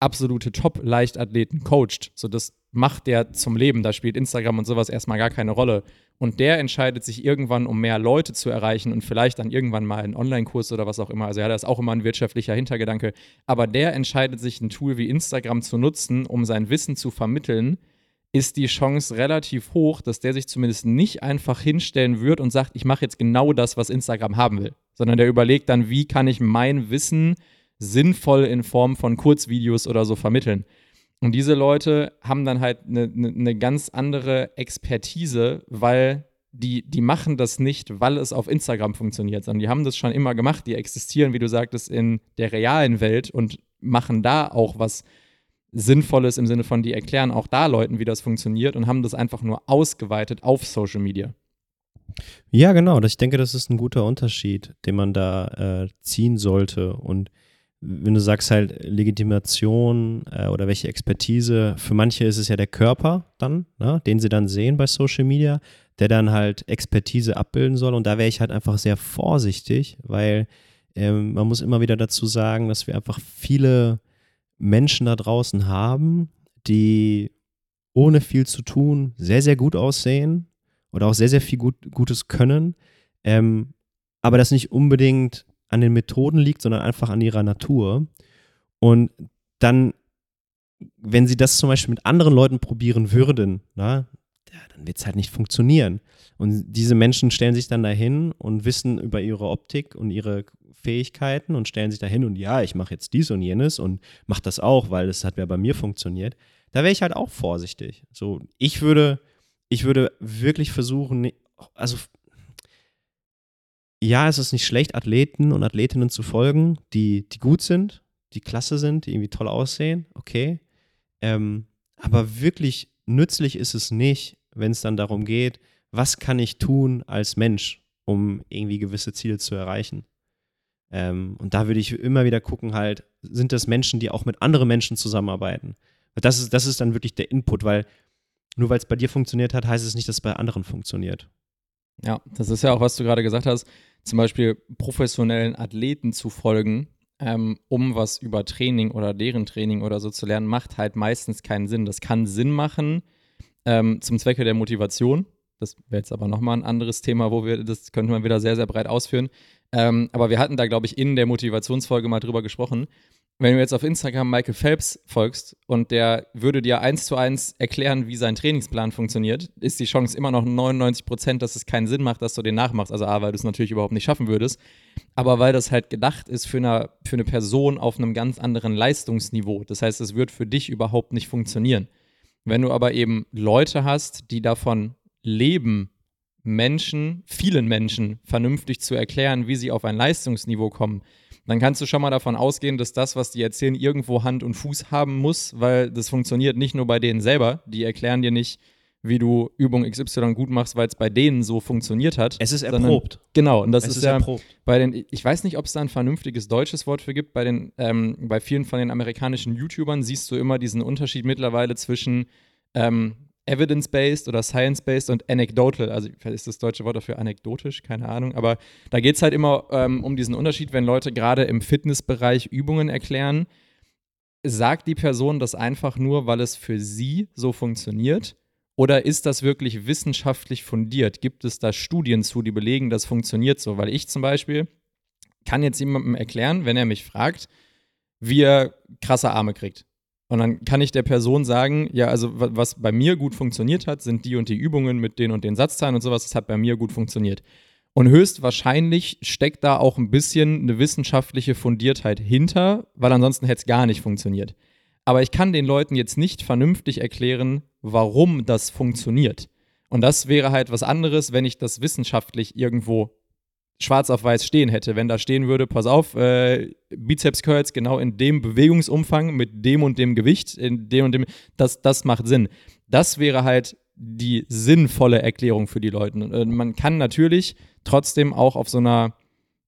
absolute Top-Leichtathleten coacht, so das macht der zum Leben, da spielt Instagram und sowas erstmal gar keine Rolle. Und der entscheidet sich irgendwann, um mehr Leute zu erreichen und vielleicht dann irgendwann mal einen Online-Kurs oder was auch immer. Also ja, das ist auch immer ein wirtschaftlicher Hintergedanke. Aber der entscheidet sich, ein Tool wie Instagram zu nutzen, um sein Wissen zu vermitteln ist die Chance relativ hoch, dass der sich zumindest nicht einfach hinstellen wird und sagt, ich mache jetzt genau das, was Instagram haben will, sondern der überlegt dann, wie kann ich mein Wissen sinnvoll in Form von Kurzvideos oder so vermitteln. Und diese Leute haben dann halt eine, eine, eine ganz andere Expertise, weil die, die machen das nicht, weil es auf Instagram funktioniert, sondern die haben das schon immer gemacht. Die existieren, wie du sagtest, in der realen Welt und machen da auch was Sinnvolles im Sinne von, die erklären auch da Leuten, wie das funktioniert und haben das einfach nur ausgeweitet auf Social Media. Ja, genau. Ich denke, das ist ein guter Unterschied, den man da äh, ziehen sollte. Und wenn du sagst halt Legitimation äh, oder welche Expertise, für manche ist es ja der Körper dann, ne, den sie dann sehen bei Social Media, der dann halt Expertise abbilden soll. Und da wäre ich halt einfach sehr vorsichtig, weil ähm, man muss immer wieder dazu sagen, dass wir einfach viele Menschen da draußen haben, die ohne viel zu tun sehr, sehr gut aussehen oder auch sehr, sehr viel gut, Gutes können, ähm, aber das nicht unbedingt an den Methoden liegt, sondern einfach an ihrer Natur. Und dann, wenn sie das zum Beispiel mit anderen Leuten probieren würden, na, ja, dann wird es halt nicht funktionieren. Und diese Menschen stellen sich dann dahin und wissen über ihre Optik und ihre Fähigkeiten und stellen sich dahin und ja, ich mache jetzt dies und jenes und mache das auch, weil das hat ja bei mir funktioniert. Da wäre ich halt auch vorsichtig. So, ich würde, ich würde wirklich versuchen, also ja, es ist nicht schlecht, Athleten und Athletinnen zu folgen, die, die gut sind, die klasse sind, die irgendwie toll aussehen, okay. Ähm, aber wirklich nützlich ist es nicht, wenn es dann darum geht, was kann ich tun als Mensch, um irgendwie gewisse Ziele zu erreichen. Ähm, und da würde ich immer wieder gucken, halt, sind das Menschen, die auch mit anderen Menschen zusammenarbeiten? Das ist, das ist dann wirklich der Input, weil nur weil es bei dir funktioniert hat, heißt es nicht, dass es bei anderen funktioniert. Ja, das ist ja auch, was du gerade gesagt hast, zum Beispiel professionellen Athleten zu folgen, ähm, um was über Training oder deren Training oder so zu lernen, macht halt meistens keinen Sinn. Das kann Sinn machen ähm, zum Zwecke der Motivation. Das wäre jetzt aber nochmal ein anderes Thema, wo wir, das könnte man wieder sehr, sehr breit ausführen. Ähm, aber wir hatten da, glaube ich, in der Motivationsfolge mal drüber gesprochen. Wenn du jetzt auf Instagram Michael Phelps folgst und der würde dir eins zu eins erklären, wie sein Trainingsplan funktioniert, ist die Chance immer noch 99 Prozent, dass es keinen Sinn macht, dass du den nachmachst. Also A, weil du es natürlich überhaupt nicht schaffen würdest, aber weil das halt gedacht ist für eine, für eine Person auf einem ganz anderen Leistungsniveau. Das heißt, es wird für dich überhaupt nicht funktionieren. Wenn du aber eben Leute hast, die davon leben, Menschen, vielen Menschen vernünftig zu erklären, wie sie auf ein Leistungsniveau kommen, dann kannst du schon mal davon ausgehen, dass das, was die erzählen, irgendwo Hand und Fuß haben muss, weil das funktioniert nicht nur bei denen selber. Die erklären dir nicht, wie du Übung XY gut machst, weil es bei denen so funktioniert hat. Es ist erprobt. Sondern, genau, und das es ist, ist ja erprobt. bei den, ich weiß nicht, ob es da ein vernünftiges deutsches Wort für gibt, bei den, ähm, bei vielen von den amerikanischen YouTubern siehst du immer diesen Unterschied mittlerweile zwischen ähm, evidence-based oder science-based und anecdotal. Also ist das deutsche Wort dafür anekdotisch, keine Ahnung. Aber da geht es halt immer ähm, um diesen Unterschied, wenn Leute gerade im Fitnessbereich Übungen erklären. Sagt die Person das einfach nur, weil es für sie so funktioniert? Oder ist das wirklich wissenschaftlich fundiert? Gibt es da Studien zu, die belegen, das funktioniert so? Weil ich zum Beispiel kann jetzt jemandem erklären, wenn er mich fragt, wie er krasse Arme kriegt. Und dann kann ich der Person sagen, ja, also was bei mir gut funktioniert hat, sind die und die Übungen mit den und den Satzzahlen und sowas, das hat bei mir gut funktioniert. Und höchstwahrscheinlich steckt da auch ein bisschen eine wissenschaftliche Fundiertheit hinter, weil ansonsten hätte es gar nicht funktioniert. Aber ich kann den Leuten jetzt nicht vernünftig erklären, warum das funktioniert. Und das wäre halt was anderes, wenn ich das wissenschaftlich irgendwo schwarz auf weiß stehen hätte. Wenn da stehen würde, pass auf, äh, Bizeps Curls genau in dem Bewegungsumfang mit dem und dem Gewicht, in dem und dem, das, das macht Sinn. Das wäre halt die sinnvolle Erklärung für die Leute. Und äh, man kann natürlich trotzdem auch auf so einer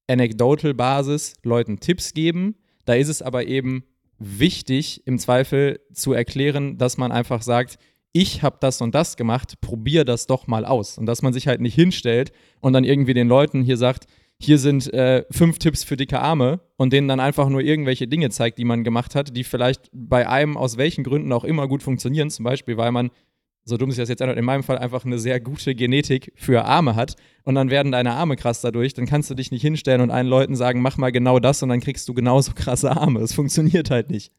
Anecdotal-Basis Leuten Tipps geben. Da ist es aber eben wichtig, im Zweifel zu erklären, dass man einfach sagt, ich habe das und das gemacht, probier das doch mal aus. Und dass man sich halt nicht hinstellt und dann irgendwie den Leuten hier sagt, hier sind äh, fünf Tipps für dicke Arme und denen dann einfach nur irgendwelche Dinge zeigt, die man gemacht hat, die vielleicht bei einem aus welchen Gründen auch immer gut funktionieren. Zum Beispiel, weil man, so dumm sich das jetzt ändert, in meinem Fall einfach eine sehr gute Genetik für Arme hat und dann werden deine Arme krass dadurch. Dann kannst du dich nicht hinstellen und allen Leuten sagen, mach mal genau das und dann kriegst du genauso krasse Arme. Es funktioniert halt nicht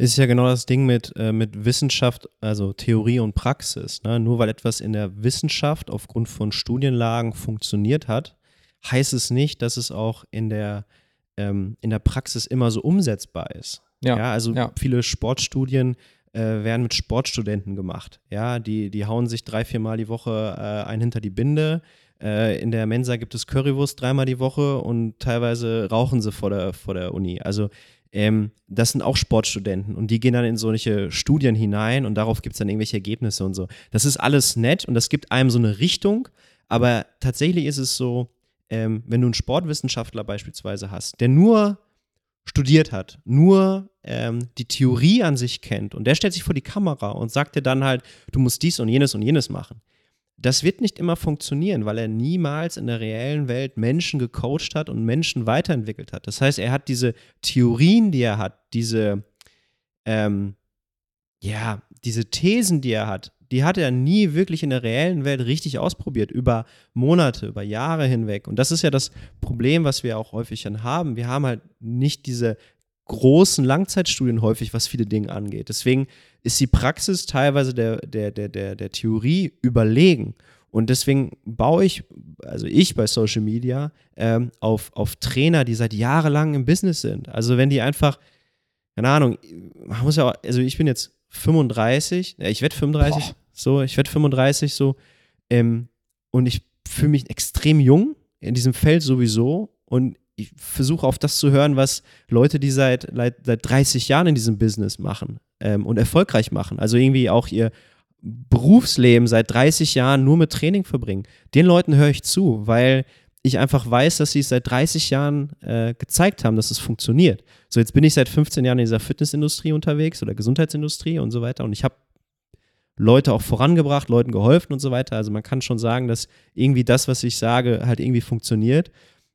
ist ja genau das Ding mit, äh, mit Wissenschaft, also Theorie und Praxis. Ne? Nur weil etwas in der Wissenschaft aufgrund von Studienlagen funktioniert hat, heißt es nicht, dass es auch in der, ähm, in der Praxis immer so umsetzbar ist. Ja, ja also ja. viele Sportstudien äh, werden mit Sportstudenten gemacht. Ja, die, die hauen sich drei, vier Mal die Woche äh, ein hinter die Binde. Äh, in der Mensa gibt es Currywurst dreimal die Woche und teilweise rauchen sie vor der, vor der Uni. Also ähm, das sind auch Sportstudenten und die gehen dann in solche Studien hinein und darauf gibt es dann irgendwelche Ergebnisse und so. Das ist alles nett und das gibt einem so eine Richtung, aber tatsächlich ist es so, ähm, wenn du einen Sportwissenschaftler beispielsweise hast, der nur studiert hat, nur ähm, die Theorie an sich kennt und der stellt sich vor die Kamera und sagt dir dann halt, du musst dies und jenes und jenes machen. Das wird nicht immer funktionieren, weil er niemals in der reellen Welt Menschen gecoacht hat und Menschen weiterentwickelt hat. Das heißt, er hat diese Theorien, die er hat, diese, ähm, ja, diese Thesen, die er hat, die hat er nie wirklich in der reellen Welt richtig ausprobiert, über Monate, über Jahre hinweg. Und das ist ja das Problem, was wir auch häufig dann haben. Wir haben halt nicht diese großen Langzeitstudien häufig, was viele Dinge angeht. Deswegen ist die Praxis teilweise der, der, der, der, der Theorie überlegen. Und deswegen baue ich, also ich bei Social Media, ähm, auf, auf Trainer, die seit jahrelang im Business sind. Also wenn die einfach, keine Ahnung, man muss ja, auch, also ich bin jetzt 35, ich werde 35, Boah. so, ich werde 35 so, ähm, und ich fühle mich extrem jung in diesem Feld sowieso und ich versuche auf das zu hören, was Leute, die seit, seit 30 Jahren in diesem Business machen ähm, und erfolgreich machen, also irgendwie auch ihr Berufsleben seit 30 Jahren nur mit Training verbringen. Den Leuten höre ich zu, weil ich einfach weiß, dass sie es seit 30 Jahren äh, gezeigt haben, dass es funktioniert. So, jetzt bin ich seit 15 Jahren in dieser Fitnessindustrie unterwegs oder Gesundheitsindustrie und so weiter und ich habe Leute auch vorangebracht, Leuten geholfen und so weiter. Also man kann schon sagen, dass irgendwie das, was ich sage, halt irgendwie funktioniert.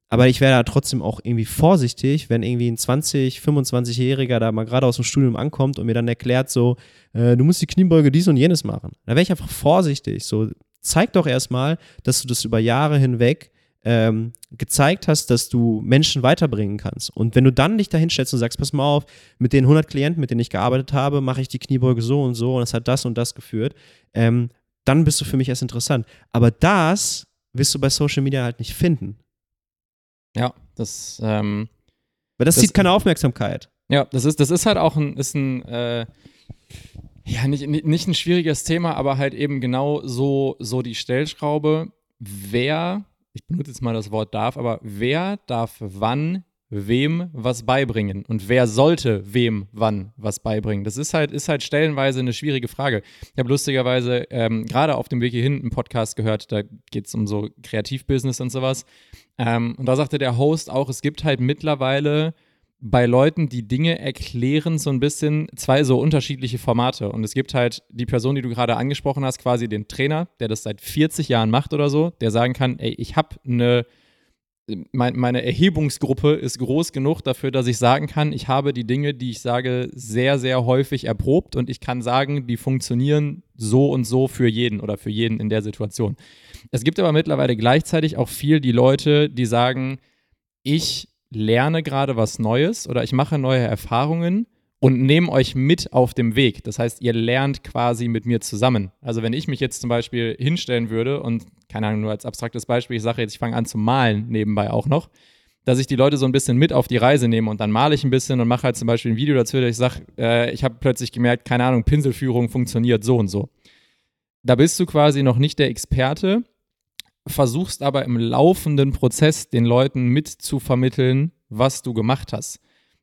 Aber ich wäre da trotzdem auch irgendwie vorsichtig, wenn irgendwie ein 20, 25-Jähriger da mal gerade aus dem Studium ankommt und mir dann erklärt, so, äh, du musst die Kniebeuge dies und jenes machen. Da wäre ich einfach vorsichtig. So, zeig doch erstmal, dass du das über Jahre hinweg ähm, gezeigt hast, dass du Menschen weiterbringen kannst. Und wenn du dann dich dahin stellst und sagst, pass mal auf, mit den 100 Klienten, mit denen ich gearbeitet habe, mache ich die Kniebeuge so und so und es hat das und das geführt, ähm, dann bist du für mich erst interessant. Aber das wirst du bei Social Media halt nicht finden. Ja, das. Ähm, Weil das, das zieht keine Aufmerksamkeit. Ja, das ist, das ist halt auch ein, ist ein äh, ja, nicht, nicht ein schwieriges Thema, aber halt eben genau so, so die Stellschraube. Wer ich benutze jetzt mal das Wort darf, aber wer darf wann wem was beibringen und wer sollte wem wann was beibringen? Das ist halt, ist halt stellenweise eine schwierige Frage. Ich habe lustigerweise ähm, gerade auf dem Weg hierhin einen Podcast gehört, da geht es um so Kreativbusiness und sowas. Ähm, und da sagte der Host auch, es gibt halt mittlerweile bei Leuten, die Dinge erklären, so ein bisschen zwei so unterschiedliche Formate. Und es gibt halt die Person, die du gerade angesprochen hast, quasi den Trainer, der das seit 40 Jahren macht oder so, der sagen kann, ey, ich habe eine, mein, meine Erhebungsgruppe ist groß genug dafür, dass ich sagen kann, ich habe die Dinge, die ich sage, sehr, sehr häufig erprobt und ich kann sagen, die funktionieren so und so für jeden oder für jeden in der Situation. Es gibt aber mittlerweile gleichzeitig auch viel die Leute, die sagen, ich lerne gerade was Neues oder ich mache neue Erfahrungen und nehme euch mit auf dem Weg. Das heißt, ihr lernt quasi mit mir zusammen. Also wenn ich mich jetzt zum Beispiel hinstellen würde und, keine Ahnung, nur als abstraktes Beispiel, ich sage jetzt, ich fange an zu malen nebenbei auch noch, dass ich die Leute so ein bisschen mit auf die Reise nehme und dann male ich ein bisschen und mache halt zum Beispiel ein Video dazu, dass ich sage, äh, ich habe plötzlich gemerkt, keine Ahnung, Pinselführung funktioniert so und so. Da bist du quasi noch nicht der Experte, versuchst aber im laufenden Prozess den Leuten mitzuvermitteln, was du gemacht hast.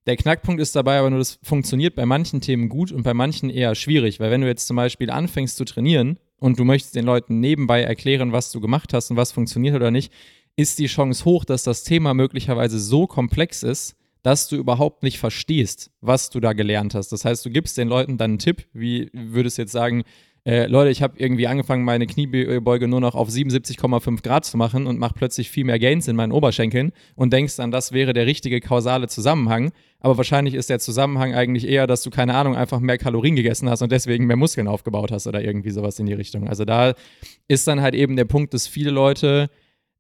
Der Knackpunkt ist dabei aber nur, das funktioniert bei manchen Themen gut und bei manchen eher schwierig, weil wenn du jetzt zum Beispiel anfängst zu trainieren und du möchtest den Leuten nebenbei erklären, was du gemacht hast und was funktioniert oder nicht, ist die Chance hoch, dass das Thema möglicherweise so komplex ist, dass du überhaupt nicht verstehst, was du da gelernt hast. Das heißt, du gibst den Leuten dann einen Tipp, wie würdest jetzt sagen, äh, Leute, ich habe irgendwie angefangen, meine Kniebeuge nur noch auf 77,5 Grad zu machen und mache plötzlich viel mehr Gains in meinen Oberschenkeln und denkst dann, das wäre der richtige kausale Zusammenhang. Aber wahrscheinlich ist der Zusammenhang eigentlich eher, dass du, keine Ahnung, einfach mehr Kalorien gegessen hast und deswegen mehr Muskeln aufgebaut hast oder irgendwie sowas in die Richtung. Also da ist dann halt eben der Punkt, dass viele Leute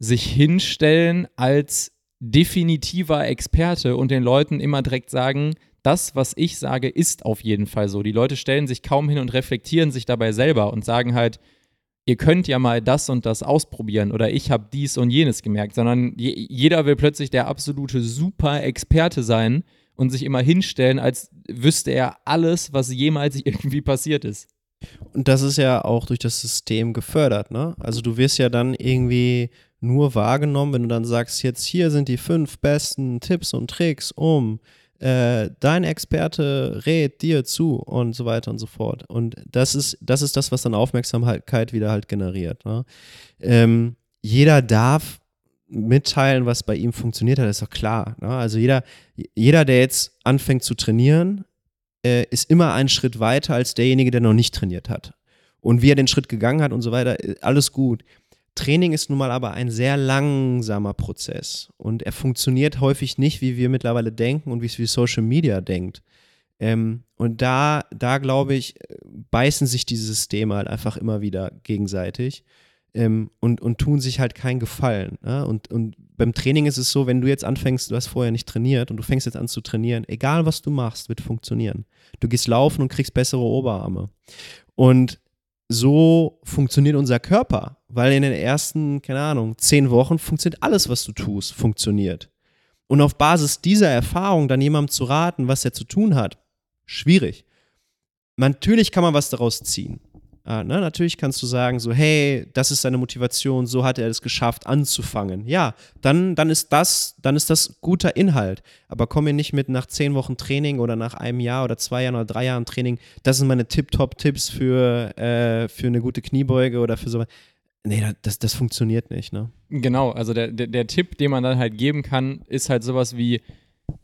sich hinstellen als definitiver Experte und den Leuten immer direkt sagen, das, was ich sage, ist auf jeden Fall so. Die Leute stellen sich kaum hin und reflektieren sich dabei selber und sagen halt, ihr könnt ja mal das und das ausprobieren oder ich habe dies und jenes gemerkt, sondern jeder will plötzlich der absolute Super-Experte sein und sich immer hinstellen, als wüsste er alles, was jemals irgendwie passiert ist. Und das ist ja auch durch das System gefördert, ne? Also du wirst ja dann irgendwie nur wahrgenommen, wenn du dann sagst, jetzt hier sind die fünf besten Tipps und Tricks, um äh, dein Experte rät dir zu und so weiter und so fort. Und das ist, das ist das, was dann Aufmerksamkeit wieder halt generiert. Ne? Ähm, jeder darf mitteilen, was bei ihm funktioniert hat, ist doch klar. Ne? Also jeder, jeder, der jetzt anfängt zu trainieren, äh, ist immer einen Schritt weiter als derjenige, der noch nicht trainiert hat. Und wie er den Schritt gegangen hat und so weiter, äh, alles gut. Training ist nun mal aber ein sehr langsamer Prozess und er funktioniert häufig nicht, wie wir mittlerweile denken und wie es wie Social Media denkt. Ähm, und da, da glaube ich, beißen sich diese Systeme halt einfach immer wieder gegenseitig ähm, und, und tun sich halt keinen Gefallen. Ja? Und, und beim Training ist es so, wenn du jetzt anfängst, du hast vorher nicht trainiert und du fängst jetzt an zu trainieren, egal was du machst, wird funktionieren. Du gehst laufen und kriegst bessere Oberarme. Und so funktioniert unser Körper, weil in den ersten, keine Ahnung, zehn Wochen funktioniert alles, was du tust, funktioniert. Und auf Basis dieser Erfahrung dann jemandem zu raten, was er zu tun hat, schwierig. Natürlich kann man was daraus ziehen. Äh, ne? Natürlich kannst du sagen, so, hey, das ist seine Motivation, so hat er es geschafft, anzufangen. Ja, dann, dann ist das, dann ist das guter Inhalt. Aber komm mir nicht mit nach zehn Wochen Training oder nach einem Jahr oder zwei Jahren oder drei Jahren Training, das sind meine Tip-Top-Tipps für, äh, für eine gute Kniebeuge oder für sowas. Nee, das, das funktioniert nicht, ne? Genau, also der, der, der Tipp, den man dann halt geben kann, ist halt sowas wie,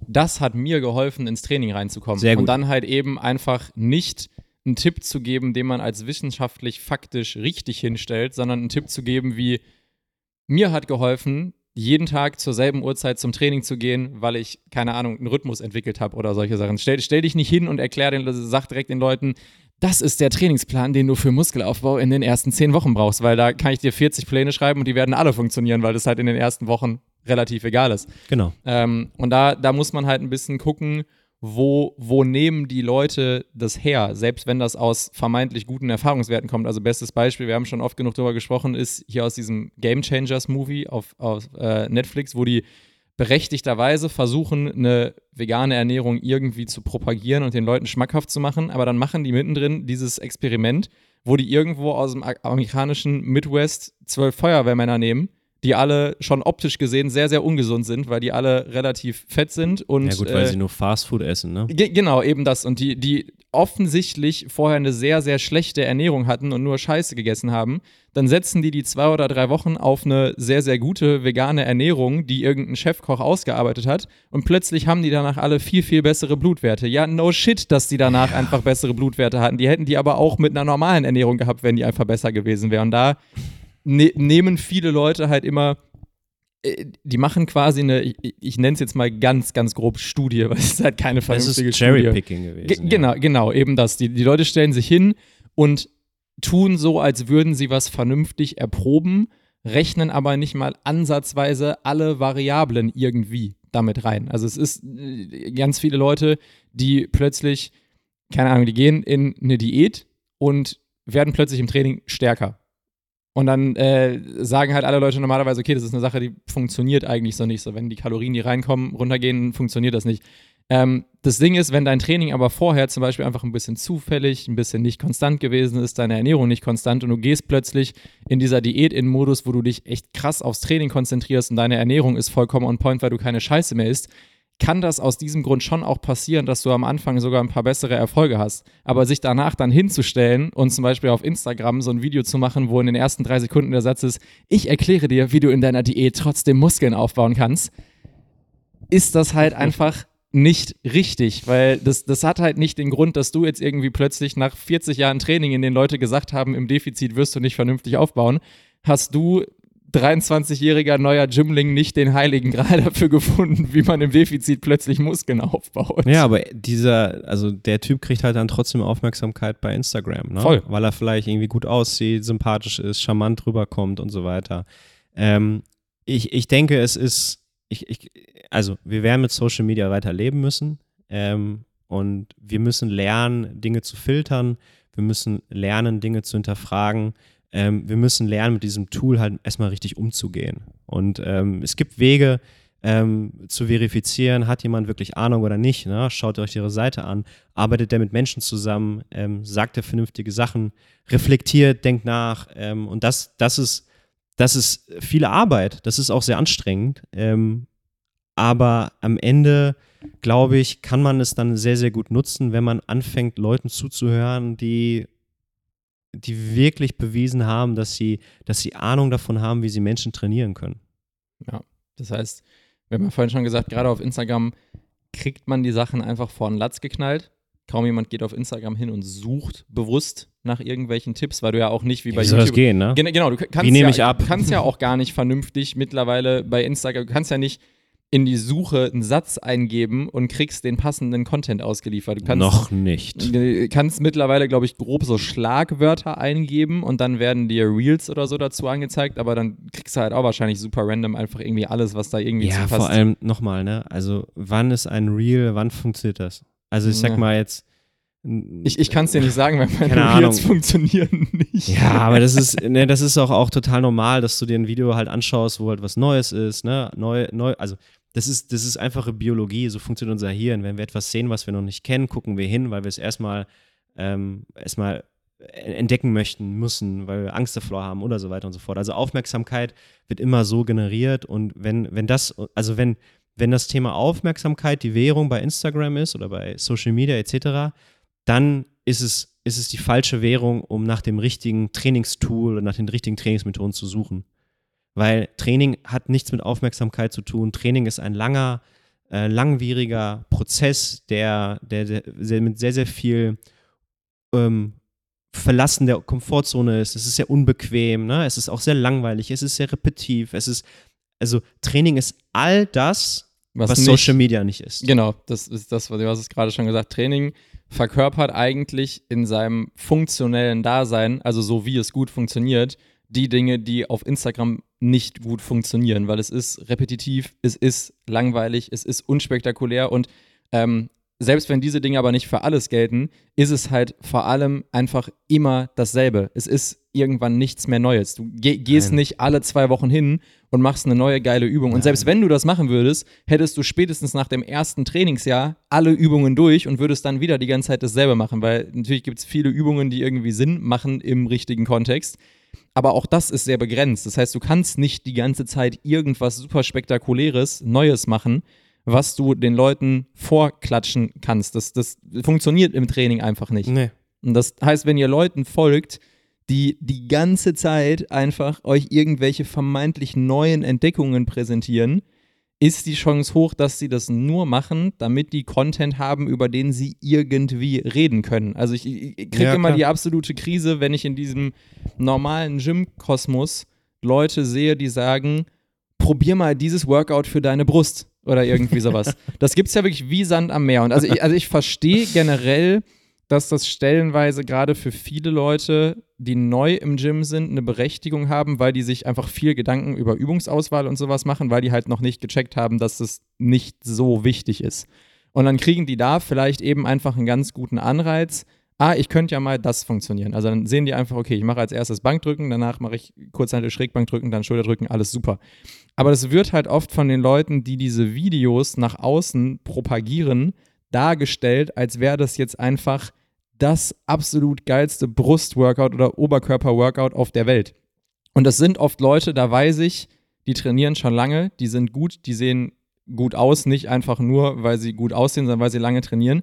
das hat mir geholfen, ins Training reinzukommen. Sehr gut. Und dann halt eben einfach nicht einen Tipp zu geben, den man als wissenschaftlich faktisch richtig hinstellt, sondern einen Tipp zu geben wie, mir hat geholfen, jeden Tag zur selben Uhrzeit zum Training zu gehen, weil ich, keine Ahnung, einen Rhythmus entwickelt habe oder solche Sachen. Stell, stell dich nicht hin und erklär den, sag direkt den Leuten, das ist der Trainingsplan, den du für Muskelaufbau in den ersten zehn Wochen brauchst, weil da kann ich dir 40 Pläne schreiben und die werden alle funktionieren, weil das halt in den ersten Wochen relativ egal ist. Genau. Ähm, und da, da muss man halt ein bisschen gucken, wo, wo nehmen die Leute das her, selbst wenn das aus vermeintlich guten Erfahrungswerten kommt. Also bestes Beispiel, wir haben schon oft genug darüber gesprochen, ist hier aus diesem Game Changers Movie auf, auf äh, Netflix, wo die berechtigterweise versuchen, eine vegane Ernährung irgendwie zu propagieren und den Leuten schmackhaft zu machen, aber dann machen die mittendrin dieses Experiment, wo die irgendwo aus dem amerikanischen Midwest zwölf Feuerwehrmänner nehmen die alle schon optisch gesehen sehr, sehr ungesund sind, weil die alle relativ fett sind. Und, ja gut, weil äh, sie nur Fastfood essen, ne? Genau, eben das. Und die, die offensichtlich vorher eine sehr, sehr schlechte Ernährung hatten und nur Scheiße gegessen haben, dann setzen die die zwei oder drei Wochen auf eine sehr, sehr gute vegane Ernährung, die irgendein Chefkoch ausgearbeitet hat. Und plötzlich haben die danach alle viel, viel bessere Blutwerte. Ja, no shit, dass die danach einfach bessere Blutwerte hatten. Die hätten die aber auch mit einer normalen Ernährung gehabt, wenn die einfach besser gewesen wären. Und da ne nehmen viele Leute halt immer äh, die machen quasi eine, ich, ich nenne es jetzt mal ganz, ganz grob Studie, weil es ist halt keine vernünftige das ist Cherry-Picking gewesen. Ge genau, ja. genau, eben das. Die, die Leute stellen sich hin und tun so, als würden sie was vernünftig erproben, rechnen aber nicht mal ansatzweise alle Variablen irgendwie damit rein. Also es ist äh, ganz viele Leute, die plötzlich, keine Ahnung, die gehen in eine Diät und werden plötzlich im Training stärker und dann äh, sagen halt alle Leute normalerweise, okay, das ist eine Sache, die funktioniert eigentlich so nicht. So, wenn die Kalorien, die reinkommen, runtergehen, funktioniert das nicht. Ähm, das Ding ist, wenn dein Training aber vorher zum Beispiel einfach ein bisschen zufällig, ein bisschen nicht konstant gewesen ist, deine Ernährung nicht konstant und du gehst plötzlich in dieser Diät in Modus, wo du dich echt krass aufs Training konzentrierst und deine Ernährung ist vollkommen on point, weil du keine Scheiße mehr isst, kann das aus diesem Grund schon auch passieren, dass du am Anfang sogar ein paar bessere Erfolge hast. Aber sich danach dann hinzustellen und zum Beispiel auf Instagram so ein Video zu machen, wo in den ersten drei Sekunden der Satz ist, ich erkläre dir, wie du in deiner Diät trotzdem Muskeln aufbauen kannst, ist das halt einfach nicht richtig, weil das, das hat halt nicht den Grund, dass du jetzt irgendwie plötzlich nach 40 Jahren Training, in denen Leute gesagt haben, im Defizit wirst du nicht vernünftig aufbauen, hast du 23-jähriger neuer Gymling nicht den heiligen Gral dafür gefunden, wie man im Defizit plötzlich Muskeln aufbaut. Ja, aber dieser, also der Typ kriegt halt dann trotzdem Aufmerksamkeit bei Instagram, ne? Voll. Weil er vielleicht irgendwie gut aussieht, sympathisch ist, charmant rüberkommt und so weiter. Ähm, ich, ich denke, es ist, ich, ich, also wir werden mit Social Media weiter leben müssen ähm, und wir müssen lernen, Dinge zu filtern, wir müssen lernen, Dinge zu hinterfragen ähm, wir müssen lernen, mit diesem Tool halt erstmal richtig umzugehen. Und ähm, es gibt Wege, ähm, zu verifizieren, hat jemand wirklich Ahnung oder nicht. Ne? Schaut euch ihre Seite an, arbeitet der mit Menschen zusammen, ähm, sagt er vernünftige Sachen, reflektiert, denkt nach. Ähm, und das, das, ist, das ist viel Arbeit, das ist auch sehr anstrengend. Ähm, aber am Ende, glaube ich, kann man es dann sehr, sehr gut nutzen, wenn man anfängt, Leuten zuzuhören, die die wirklich bewiesen haben, dass sie, dass sie Ahnung davon haben, wie sie Menschen trainieren können. Ja, das heißt, wir haben ja vorhin schon gesagt, gerade auf Instagram kriegt man die Sachen einfach vor den Latz geknallt. Kaum jemand geht auf Instagram hin und sucht bewusst nach irgendwelchen Tipps, weil du ja auch nicht wie bei wie soll YouTube. das gehen, ne? Gen genau, du kannst, Wie nehme ja, ich ab? du kannst ja auch gar nicht vernünftig mittlerweile bei Instagram, du kannst ja nicht in die Suche einen Satz eingeben und kriegst den passenden Content ausgeliefert. Du kannst, Noch nicht. Du kannst mittlerweile, glaube ich, grob so Schlagwörter eingeben und dann werden dir Reels oder so dazu angezeigt, aber dann kriegst du halt auch wahrscheinlich super random einfach irgendwie alles, was da irgendwie Ja, zu passt. vor allem nochmal, ne? Also, wann ist ein Reel, wann funktioniert das? Also, ich sag Ja. mal jetzt. Ich, ich kann es dir nicht sagen, weil meine Keine Reels Ahnung. funktionieren nicht. Ja, aber das ist, ne, das ist auch, auch total normal, dass du dir ein Video halt anschaust, wo halt was Neues ist, ne? Neu, neu, also das ist, das ist einfache Biologie, so funktioniert unser Hirn. Wenn wir etwas sehen, was wir noch nicht kennen, gucken wir hin, weil wir es erstmal ähm, erstmal entdecken möchten, müssen, weil wir Angst davor haben oder so weiter und so fort. Also Aufmerksamkeit wird immer so generiert und wenn, wenn das, also wenn, wenn das Thema Aufmerksamkeit die Währung bei Instagram ist oder bei Social Media etc., dann ist es, ist es die falsche Währung, um nach dem richtigen Trainingstool oder nach den richtigen Trainingsmethoden zu suchen. Weil Training hat nichts mit Aufmerksamkeit zu tun. Training ist ein langer, äh, langwieriger Prozess, der, der, der sehr, mit sehr, sehr viel ähm, Verlassen der Komfortzone ist. Es ist sehr unbequem, ne? es ist auch sehr langweilig, es ist sehr repetitiv, es ist, also Training ist all das, was, nicht- Social Media nicht ist. Genau, das ist das, was du hast es gerade schon gesagt. Training verkörpert eigentlich in seinem funktionellen Dasein, also so wie es gut funktioniert, die Dinge, die auf Instagram nicht gut funktionieren, weil es ist repetitiv, es ist langweilig, es ist unspektakulär und ähm, selbst wenn diese Dinge aber nicht für alles gelten, ist es halt vor allem einfach immer dasselbe. Es ist irgendwann nichts mehr Neues. Du ge gehst Nein. nicht alle zwei Wochen hin und machst eine neue geile Übung. Und selbst wenn du das machen würdest, hättest du spätestens nach dem ersten Trainingsjahr alle Übungen durch und würdest dann wieder die ganze Zeit dasselbe machen, weil natürlich gibt es viele Übungen, die irgendwie Sinn machen im richtigen Kontext. Aber auch das ist sehr begrenzt. Das heißt, du kannst nicht die ganze Zeit irgendwas super spektakuläres, Neues machen, was du den Leuten vorklatschen kannst. Das, das funktioniert im Training einfach nicht. Nee. Und das heißt, wenn ihr Leuten folgt, die die ganze Zeit einfach euch irgendwelche vermeintlich neuen Entdeckungen präsentieren, ist die Chance hoch, dass sie das nur machen, damit die Content haben, über den sie irgendwie reden können. Also ich, ich, kriege Ja, immer die absolute Krise, wenn ich in diesem normalen Gym-Kosmos Leute sehe, die sagen, probier mal dieses Workout für deine Brust oder irgendwie sowas. das gibt es ja wirklich wie Sand am Meer. Und also ich, also ich verstehe generell, dass das stellenweise gerade für viele Leute, die neu im Gym sind, eine Berechtigung haben, weil die sich einfach viel Gedanken über Übungsauswahl und sowas machen, weil die halt noch nicht gecheckt haben, dass das nicht so wichtig ist. Und dann kriegen die da vielleicht eben einfach einen ganz guten Anreiz. Ah, ich könnte ja mal das funktionieren. Also dann sehen die einfach, okay, ich mache als erstes Bankdrücken, danach mache ich kurzhantel Schrägbankdrücken, dann Schulterdrücken, alles super. Aber das wird halt oft von den Leuten, die diese Videos nach außen propagieren, dargestellt, als wäre das jetzt einfach das absolut geilste Brustworkout oder Oberkörperworkout auf der Welt. Und das sind oft Leute, da weiß ich, die trainieren schon lange, die sind gut, die sehen gut aus, nicht einfach nur, weil sie gut aussehen, sondern weil sie lange trainieren.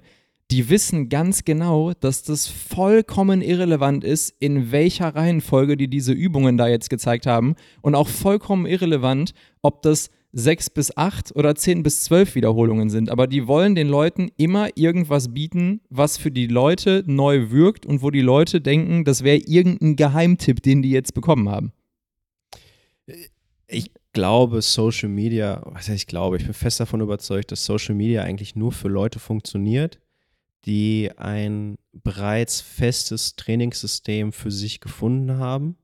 Die wissen ganz genau, dass das vollkommen irrelevant ist, in welcher Reihenfolge die diese Übungen da jetzt gezeigt haben. Und auch vollkommen irrelevant, ob das sechs bis acht oder zehn bis zwölf Wiederholungen sind. Aber die wollen den Leuten immer irgendwas bieten, was für die Leute neu wirkt und wo die Leute denken, das wäre irgendein Geheimtipp, den die jetzt bekommen haben. Ich glaube, Social Media, was ich glaube, ich bin fest davon überzeugt, dass Social Media eigentlich nur für Leute funktioniert, die ein bereits festes Trainingssystem für sich gefunden haben.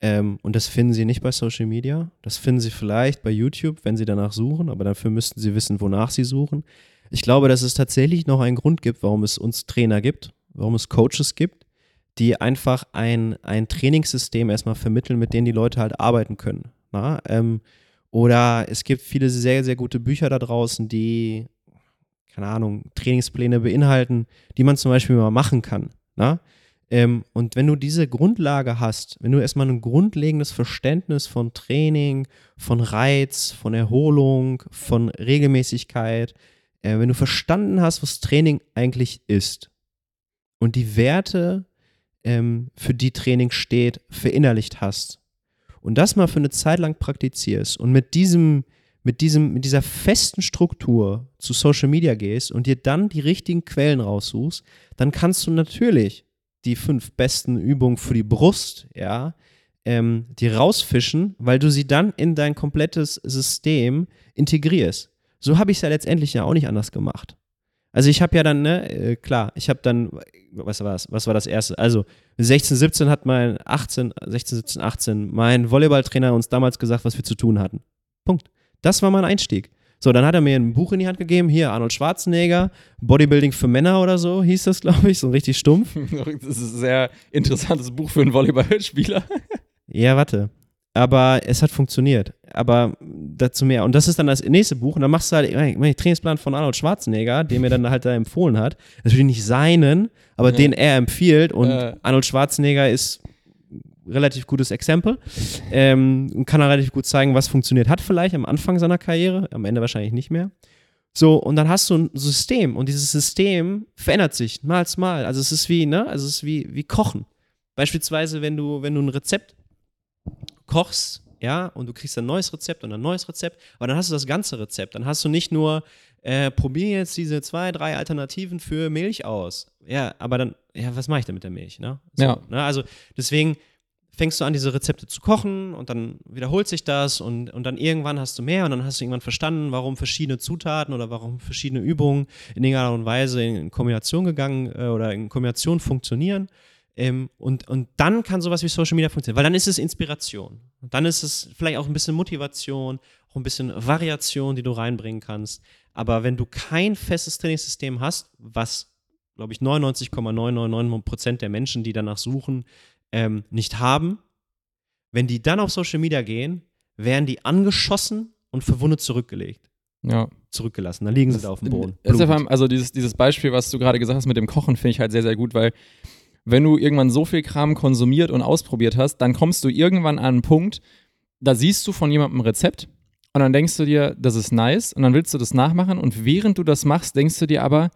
Ähm, und das finden sie nicht bei Social Media. Das finden sie vielleicht bei YouTube, wenn sie danach suchen, aber dafür müssten sie wissen, wonach sie suchen. Ich glaube, dass es tatsächlich noch einen Grund gibt, warum es uns Trainer gibt, warum es Coaches gibt, die einfach ein, ein Trainingssystem erstmal vermitteln, mit dem die Leute halt arbeiten können. Na? Ähm, Oder es gibt viele sehr, sehr gute Bücher da draußen, die, keine Ahnung, Trainingspläne beinhalten, die man zum Beispiel mal machen kann. Na? Ähm, und wenn du diese Grundlage hast, wenn du erstmal ein grundlegendes Verständnis von Training, von Reiz, von Erholung, von Regelmäßigkeit, äh, wenn du verstanden hast, was Training eigentlich ist und die Werte, ähm, für die Training steht, verinnerlicht hast und das mal für eine Zeit lang praktizierst und mit diesem mit, diesem, mit dieser festen Struktur zu Social Media gehst und dir dann die richtigen Quellen raussuchst, dann kannst du natürlich die fünf besten Übungen für die Brust, ja, ähm, die rausfischen, weil du sie dann in dein komplettes System integrierst. So habe ich es ja letztendlich ja auch nicht anders gemacht. Also ich habe ja dann, ne, äh, klar, ich habe dann, was war das, was war das erste? Also 16, 17 hat mein, 18, 16, 17, 18, mein Volleyballtrainer uns damals gesagt, was wir zu tun hatten. Punkt. Das war mein Einstieg. So, dann hat er mir ein Buch in die Hand gegeben, hier Arnold Schwarzenegger, Bodybuilding für Männer oder so hieß das, glaube ich, so richtig stumpf. Das ist ein sehr interessantes Buch für einen Volleyballspieler. ja, warte. Aber es hat funktioniert. Aber dazu mehr. Und das ist dann das nächste Buch. Und dann machst du halt, ich meine, Trainingsplan von Arnold Schwarzenegger, den mir dann halt da empfohlen hat. Natürlich nicht seinen, aber ja. den er empfiehlt. Und äh. Arnold Schwarzenegger ist relativ gutes Exempel ähm, und kann er relativ gut zeigen, was funktioniert hat vielleicht am Anfang seiner Karriere, am Ende wahrscheinlich nicht mehr. So, und dann hast du ein System und dieses System verändert sich mal als mal. Also es ist wie, ne, also es ist wie, wie Kochen. Beispielsweise, wenn du, wenn du ein Rezept kochst, ja, und du kriegst ein neues Rezept und ein neues Rezept, aber dann hast du das ganze Rezept. Dann hast du nicht nur, äh, probier jetzt diese zwei, drei Alternativen für Milch aus. Ja, aber dann, ja, was mache ich denn mit der Milch, ne? So, ja. Ne? Also deswegen fängst du an, diese Rezepte zu kochen und dann wiederholt sich das und, und dann irgendwann hast du mehr und dann hast du irgendwann verstanden, warum verschiedene Zutaten oder warum verschiedene Übungen in irgendeiner Art und Weise in Kombination gegangen äh, oder in Kombination funktionieren. Ähm, und, und dann kann sowas wie Social Media funktionieren, weil dann ist es Inspiration. Und dann ist es vielleicht auch ein bisschen Motivation, auch ein bisschen Variation, die du reinbringen kannst. Aber wenn du kein festes Trainingssystem hast, was, glaube ich, 99,999 Prozent der Menschen, die danach suchen, ähm, nicht haben, wenn die dann auf Social Media gehen, werden die angeschossen und verwundet zurückgelegt. Ja. Zurückgelassen. Dann liegen sie da auf dem Boden. also dieses, dieses Beispiel, was du gerade gesagt hast mit dem Kochen, finde ich halt sehr, sehr gut, weil wenn du irgendwann so viel Kram konsumiert und ausprobiert hast, dann kommst du irgendwann an einen Punkt, da siehst du von jemandem ein Rezept und dann denkst du dir, das ist nice und dann willst du das nachmachen und während du das machst, denkst du dir aber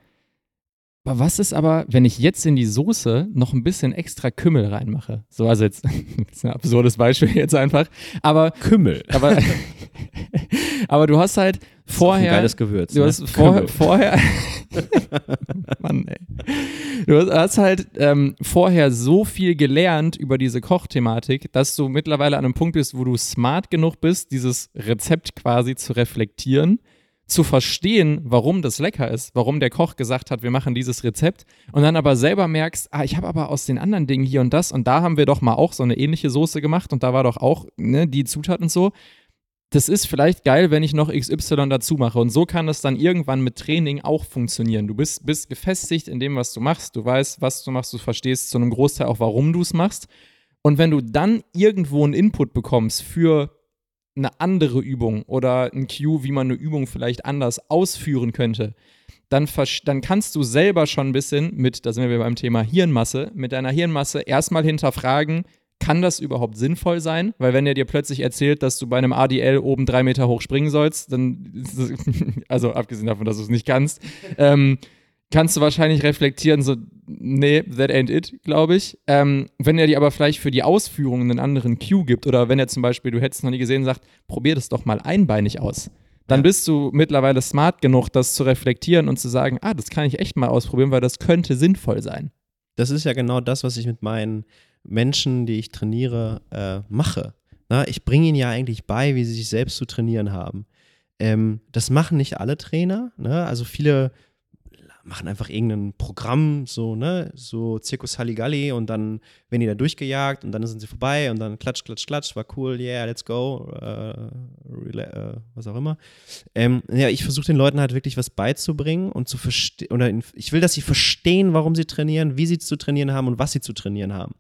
was ist aber, wenn ich jetzt in die Soße noch ein bisschen extra Kümmel reinmache? So, also jetzt, das ist ein absurdes Beispiel jetzt einfach. Aber Kümmel. Aber, aber du hast halt vorher. Ein geiles Gewürz. Du ne? hast vorher. vorher Mann, ey. Du hast halt ähm, vorher so viel gelernt über diese Kochthematik, dass du mittlerweile an einem Punkt bist, wo du smart genug bist, dieses Rezept quasi zu reflektieren zu verstehen, warum das lecker ist, warum der Koch gesagt hat, wir machen dieses Rezept und dann aber selber merkst, ah, ich habe aber aus den anderen Dingen hier und das und da haben wir doch mal auch so eine ähnliche Soße gemacht und da war doch auch ne, die Zutat und so. Das ist vielleicht geil, wenn ich noch XY dazu mache. Und so kann es dann irgendwann mit Training auch funktionieren. Du bist, bist gefestigt in dem, was du machst. Du weißt, was du machst. Du verstehst zu einem Großteil auch, warum du es machst. Und wenn du dann irgendwo einen Input bekommst für eine andere Übung oder ein Cue, wie man eine Übung vielleicht anders ausführen könnte, dann, dann kannst du selber schon ein bisschen mit, da sind wir beim Thema Hirnmasse, mit deiner Hirnmasse erstmal hinterfragen, kann das überhaupt sinnvoll sein? Weil wenn er dir plötzlich erzählt, dass du bei einem ADL oben drei Meter hoch springen sollst, dann, also abgesehen davon, dass du es nicht kannst, ähm, kannst du wahrscheinlich reflektieren, so, nee, that ain't it, glaube ich. Ähm, wenn er dir aber vielleicht für die Ausführung einen anderen Cue gibt oder wenn er zum Beispiel, du hättest noch nie gesehen, sagt, probier das doch mal einbeinig aus. Dann ja. bist du mittlerweile smart genug, das zu reflektieren und zu sagen, ah, das kann ich echt mal ausprobieren, weil das könnte sinnvoll sein. Das ist ja genau das, was ich mit meinen Menschen, die ich trainiere, äh, mache. Na, ich bringe ihnen ja eigentlich bei, wie sie sich selbst zu trainieren haben. Ähm, das machen nicht alle Trainer. Ne? Also viele machen einfach irgendein Programm, so, ne, so Zirkus Halligalli und dann werden die da durchgejagt und dann sind sie vorbei und dann klatsch, klatsch, klatsch, war cool, yeah, let's go, äh, äh, was auch immer. Ähm, ja, ich versuche den Leuten halt wirklich was beizubringen und zu verstehen, oder ich will, dass sie verstehen, warum sie trainieren, wie sie zu trainieren haben und was sie zu trainieren haben.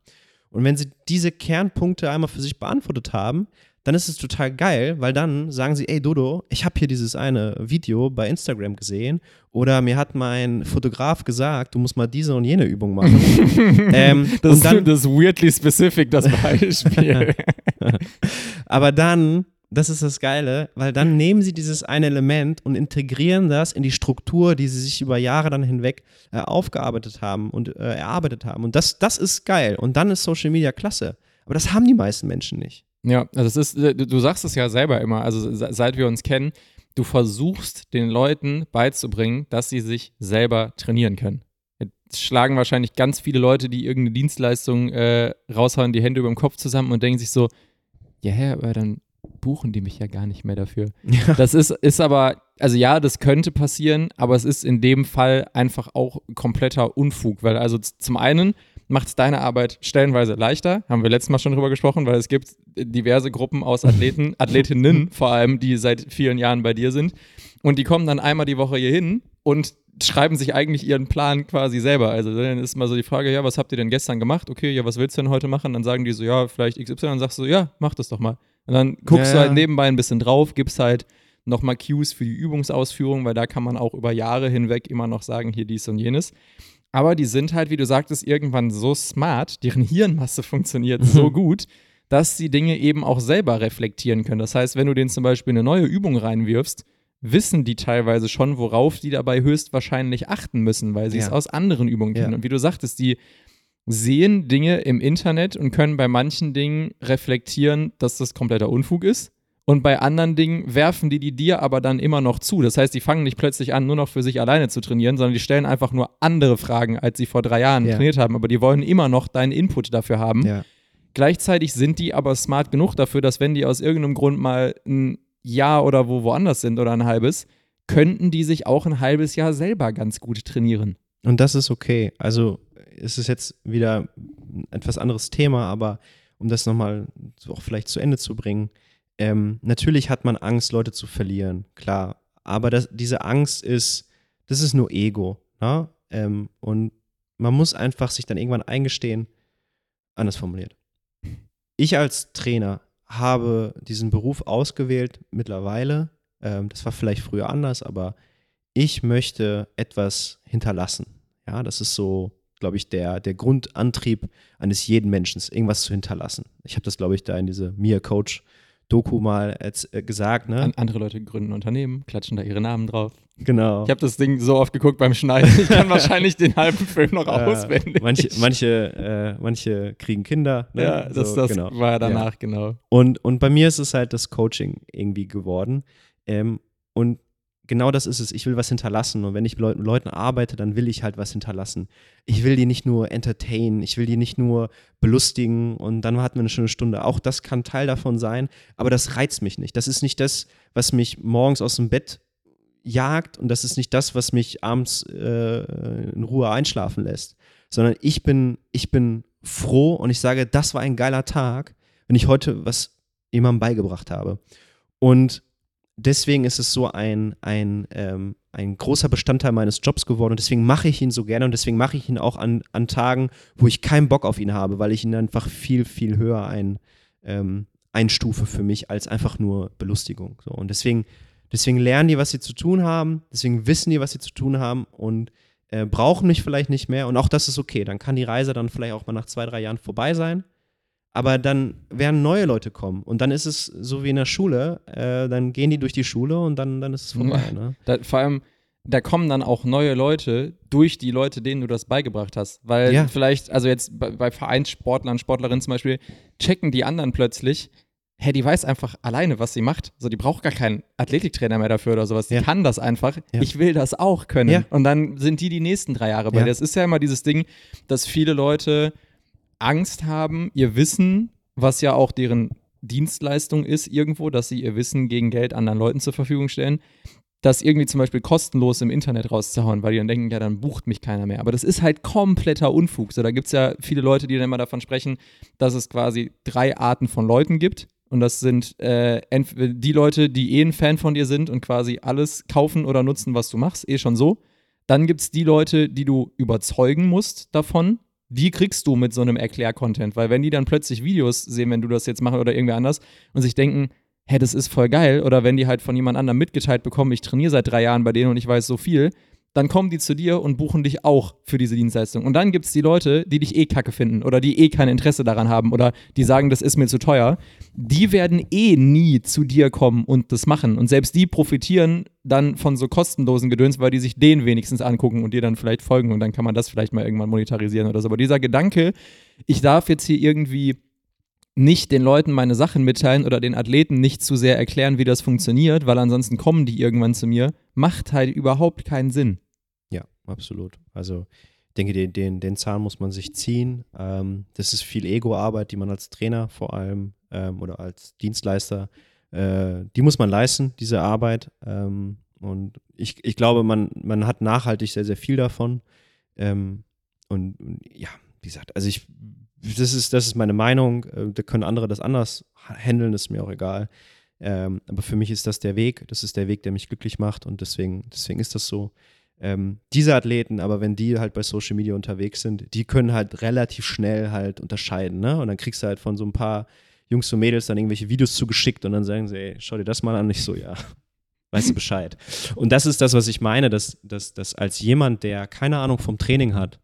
Und wenn sie diese Kernpunkte einmal für sich beantwortet haben, dann ist es total geil, weil dann sagen sie, ey Dodo, ich habe hier dieses eine Video bei Instagram gesehen oder mir hat mein Fotograf gesagt, du musst mal diese und jene Übung machen. ähm, das, und dann, das ist weirdly specific, das Beispiel. Aber dann das ist das Geile, weil dann nehmen sie dieses eine Element und integrieren das in die Struktur, die sie sich über Jahre dann hinweg äh, aufgearbeitet haben und äh, erarbeitet haben. Und das, das ist geil. Und dann ist Social Media klasse. Aber das haben die meisten Menschen nicht. Ja, also das ist, äh, du sagst es ja selber immer, also seit wir uns kennen, du versuchst den Leuten beizubringen, dass sie sich selber trainieren können. Jetzt schlagen wahrscheinlich ganz viele Leute, die irgendeine Dienstleistung äh, raushauen, die Hände über dem Kopf zusammen und denken sich so, ja, aber dann buchen die mich ja gar nicht mehr dafür. Ja. Das ist, ist aber, also ja, das könnte passieren, aber es ist in dem Fall einfach auch kompletter Unfug, weil also zum einen macht es deine Arbeit stellenweise leichter, haben wir letztes Mal schon drüber gesprochen, weil es gibt diverse Gruppen aus Athleten, Athletinnen vor allem, die seit vielen Jahren bei dir sind und die kommen dann einmal die Woche hier hin und schreiben sich eigentlich ihren Plan quasi selber. Also dann ist mal so die Frage, ja, was habt ihr denn gestern gemacht? Okay, ja, was willst du denn heute machen? Dann sagen die so, ja, vielleicht XY. Dann sagst du, ja, mach das doch mal. Und dann guckst ja, du halt nebenbei ein bisschen drauf, gibst halt nochmal Cues für die Übungsausführung, weil da kann man auch über Jahre hinweg immer noch sagen, hier dies und jenes. Aber die sind halt, wie du sagtest, irgendwann so smart, deren Hirnmasse funktioniert so gut, dass sie Dinge eben auch selber reflektieren können. Das heißt, wenn du denen zum Beispiel eine neue Übung reinwirfst, wissen die teilweise schon, worauf die dabei höchstwahrscheinlich achten müssen, weil sie ja. es aus anderen Übungen kennen. Ja. Und wie du sagtest, die sehen Dinge im Internet und können bei manchen Dingen reflektieren, dass das kompletter Unfug ist. Und bei anderen Dingen werfen die die dir aber dann immer noch zu. Das heißt, die fangen nicht plötzlich an, nur noch für sich alleine zu trainieren, sondern die stellen einfach nur andere Fragen, als sie vor drei Jahren ja. trainiert haben. Aber die wollen immer noch deinen Input dafür haben. Ja. Gleichzeitig sind die aber smart genug dafür, dass wenn die aus irgendeinem Grund mal ein Jahr oder wo woanders sind oder ein halbes, könnten die sich auch ein halbes Jahr selber ganz gut trainieren. Und das ist okay. Also ist es jetzt wieder ein etwas anderes Thema, aber um das nochmal auch vielleicht zu Ende zu bringen, ähm, natürlich hat man Angst, Leute zu verlieren, klar. Aber das, diese Angst ist, das ist nur Ego. Ne? Ähm, und man muss einfach sich dann irgendwann eingestehen, anders formuliert. Ich als Trainer habe diesen Beruf ausgewählt mittlerweile. Ähm, das war vielleicht früher anders, aber ich möchte etwas hinterlassen. Ja, das ist so glaube ich, der, der Grundantrieb eines jeden Menschen, irgendwas zu hinterlassen. Ich habe das, glaube ich, da in diese Mia Coach Doku mal als, äh, gesagt. Ne? An, andere Leute gründen Unternehmen, klatschen da ihre Namen drauf. Genau. Ich habe das Ding so oft geguckt beim Schneiden, ich kann wahrscheinlich den halben Film noch äh, auswendig. Manche, manche, äh, manche kriegen Kinder. Ne? Ja, das, so, das genau. war danach, ja. genau. Und, und bei mir ist es halt das Coaching irgendwie geworden. Ähm, und genau das ist es. Ich will was hinterlassen. Und wenn ich mit Leuten arbeite, dann will ich halt was hinterlassen. Ich will die nicht nur entertainen, ich will die nicht nur belustigen und dann hatten wir eine schöne Stunde. Auch das kann Teil davon sein, aber das reizt mich nicht. Das ist nicht das, was mich morgens aus dem Bett jagt und das ist nicht das, was mich abends äh, in Ruhe einschlafen lässt, sondern ich bin, ich bin froh und ich sage, das war ein geiler Tag, wenn ich heute was jemandem beigebracht habe. Und deswegen ist es so ein, ein, ähm, ein großer Bestandteil meines Jobs geworden und deswegen mache ich ihn so gerne und deswegen mache ich ihn auch an, an Tagen, wo ich keinen Bock auf ihn habe, weil ich ihn einfach viel, viel höher ein, ähm, einstufe für mich als einfach nur Belustigung. So. Und deswegen, deswegen lernen die, was sie zu tun haben, deswegen wissen die, was sie zu tun haben und äh, brauchen mich vielleicht nicht mehr und auch das ist okay. Dann kann die Reise dann vielleicht auch mal nach zwei, drei Jahren vorbei sein aber dann werden neue Leute kommen und dann ist es so wie in der Schule, äh, dann gehen die durch die Schule und dann, dann ist es vorbei. Ne? Da, vor allem, da kommen dann auch neue Leute durch die Leute, denen du das beigebracht hast. Weil ja. vielleicht, also jetzt bei, bei Vereinssportlern, Sportlerinnen zum Beispiel, checken die anderen plötzlich, hey, die weiß einfach alleine, was sie macht. So, die braucht gar keinen Athletiktrainer mehr dafür oder sowas. Die ja. kann das einfach. Ja. Ich will das auch können. Und dann sind die die nächsten drei Jahre bei dir. Das ist ja immer dieses Ding, dass viele Leute Angst haben, ihr Wissen, was ja auch deren Dienstleistung ist irgendwo, dass sie ihr Wissen gegen Geld anderen Leuten zur Verfügung stellen, das irgendwie zum Beispiel kostenlos im Internet rauszuhauen, weil die dann denken, ja, dann bucht mich keiner mehr. Aber das ist halt kompletter Unfug. So, da gibt es ja viele Leute, die dann immer davon sprechen, dass es quasi drei Arten von Leuten gibt. Und das sind äh, die Leute, die eh ein Fan von dir sind und quasi alles kaufen oder nutzen, was du machst, eh schon so. Dann gibt es die Leute, die du überzeugen musst davon, die kriegst du mit so einem Erklär-Content, weil wenn die dann plötzlich Videos sehen, wenn du das jetzt machst oder irgendwer anders und sich denken, hä, das ist voll geil, oder wenn die halt von jemand anderem mitgeteilt bekommen, ich trainiere seit drei Jahren bei denen und ich weiß so viel, dann kommen die zu dir und buchen dich auch für diese Dienstleistung. Und dann gibt es die Leute, die dich eh kacke finden oder die eh kein Interesse daran haben oder die sagen, das ist mir zu teuer. Die werden eh nie zu dir kommen und das machen. Und selbst die profitieren dann von so kostenlosen Gedöns, weil die sich den wenigstens angucken und dir dann vielleicht folgen und dann kann man das vielleicht mal irgendwann monetarisieren oder so. Aber dieser Gedanke, ich darf jetzt hier irgendwie nicht den Leuten meine Sachen mitteilen oder den Athleten nicht zu sehr erklären, wie das funktioniert, weil ansonsten kommen die irgendwann zu mir, macht halt überhaupt keinen Sinn. Ja, absolut. Also ich denke, den, den, den Zahn muss man sich ziehen. Ähm, das ist viel Ego-Arbeit, die man als Trainer vor allem ähm, oder als Dienstleister, äh, die muss man leisten, diese Arbeit. Ähm, und ich, ich glaube, man, man hat nachhaltig sehr, sehr viel davon. Ähm, und, und ja, wie gesagt, also ich das ist, das ist meine Meinung. Äh, da können andere das anders handeln, ist mir auch egal. Ähm, aber für mich ist das der Weg. Das ist der Weg, der mich glücklich macht und deswegen, deswegen ist das so. Ähm, diese Athleten, aber wenn die halt bei Social Media unterwegs sind, die können halt relativ schnell halt unterscheiden, ne? Und dann kriegst du halt von so ein paar Jungs und Mädels dann irgendwelche Videos zugeschickt und dann sagen sie, ey, schau dir das mal an. Ich so, ja, weißt du Bescheid. Und das ist das, was ich meine, dass, dass, dass als jemand, der keine Ahnung vom Training hat,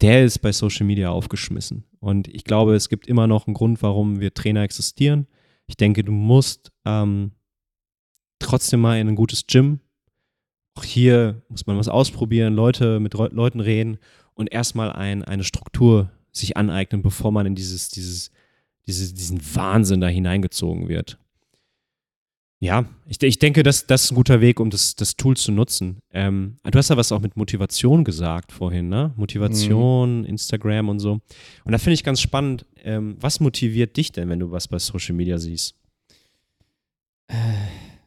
der ist bei Social Media aufgeschmissen. Und ich glaube, es gibt immer noch einen Grund, warum wir Trainer existieren. Ich denke, du musst ähm, trotzdem mal in ein gutes Gym. Auch hier muss man was ausprobieren, Leute mit Leuten reden und erstmal ein, eine Struktur sich aneignen, bevor man in dieses, dieses, dieses, diesen Wahnsinn da hineingezogen wird. Ja, ich, ich denke, das, das ist ein guter Weg, um das, das Tool zu nutzen. Ähm, du hast ja was auch mit Motivation gesagt vorhin, ne? Motivation, mhm. Instagram und so. Und da finde ich ganz spannend, ähm, was motiviert dich denn, wenn du was bei Social Media siehst?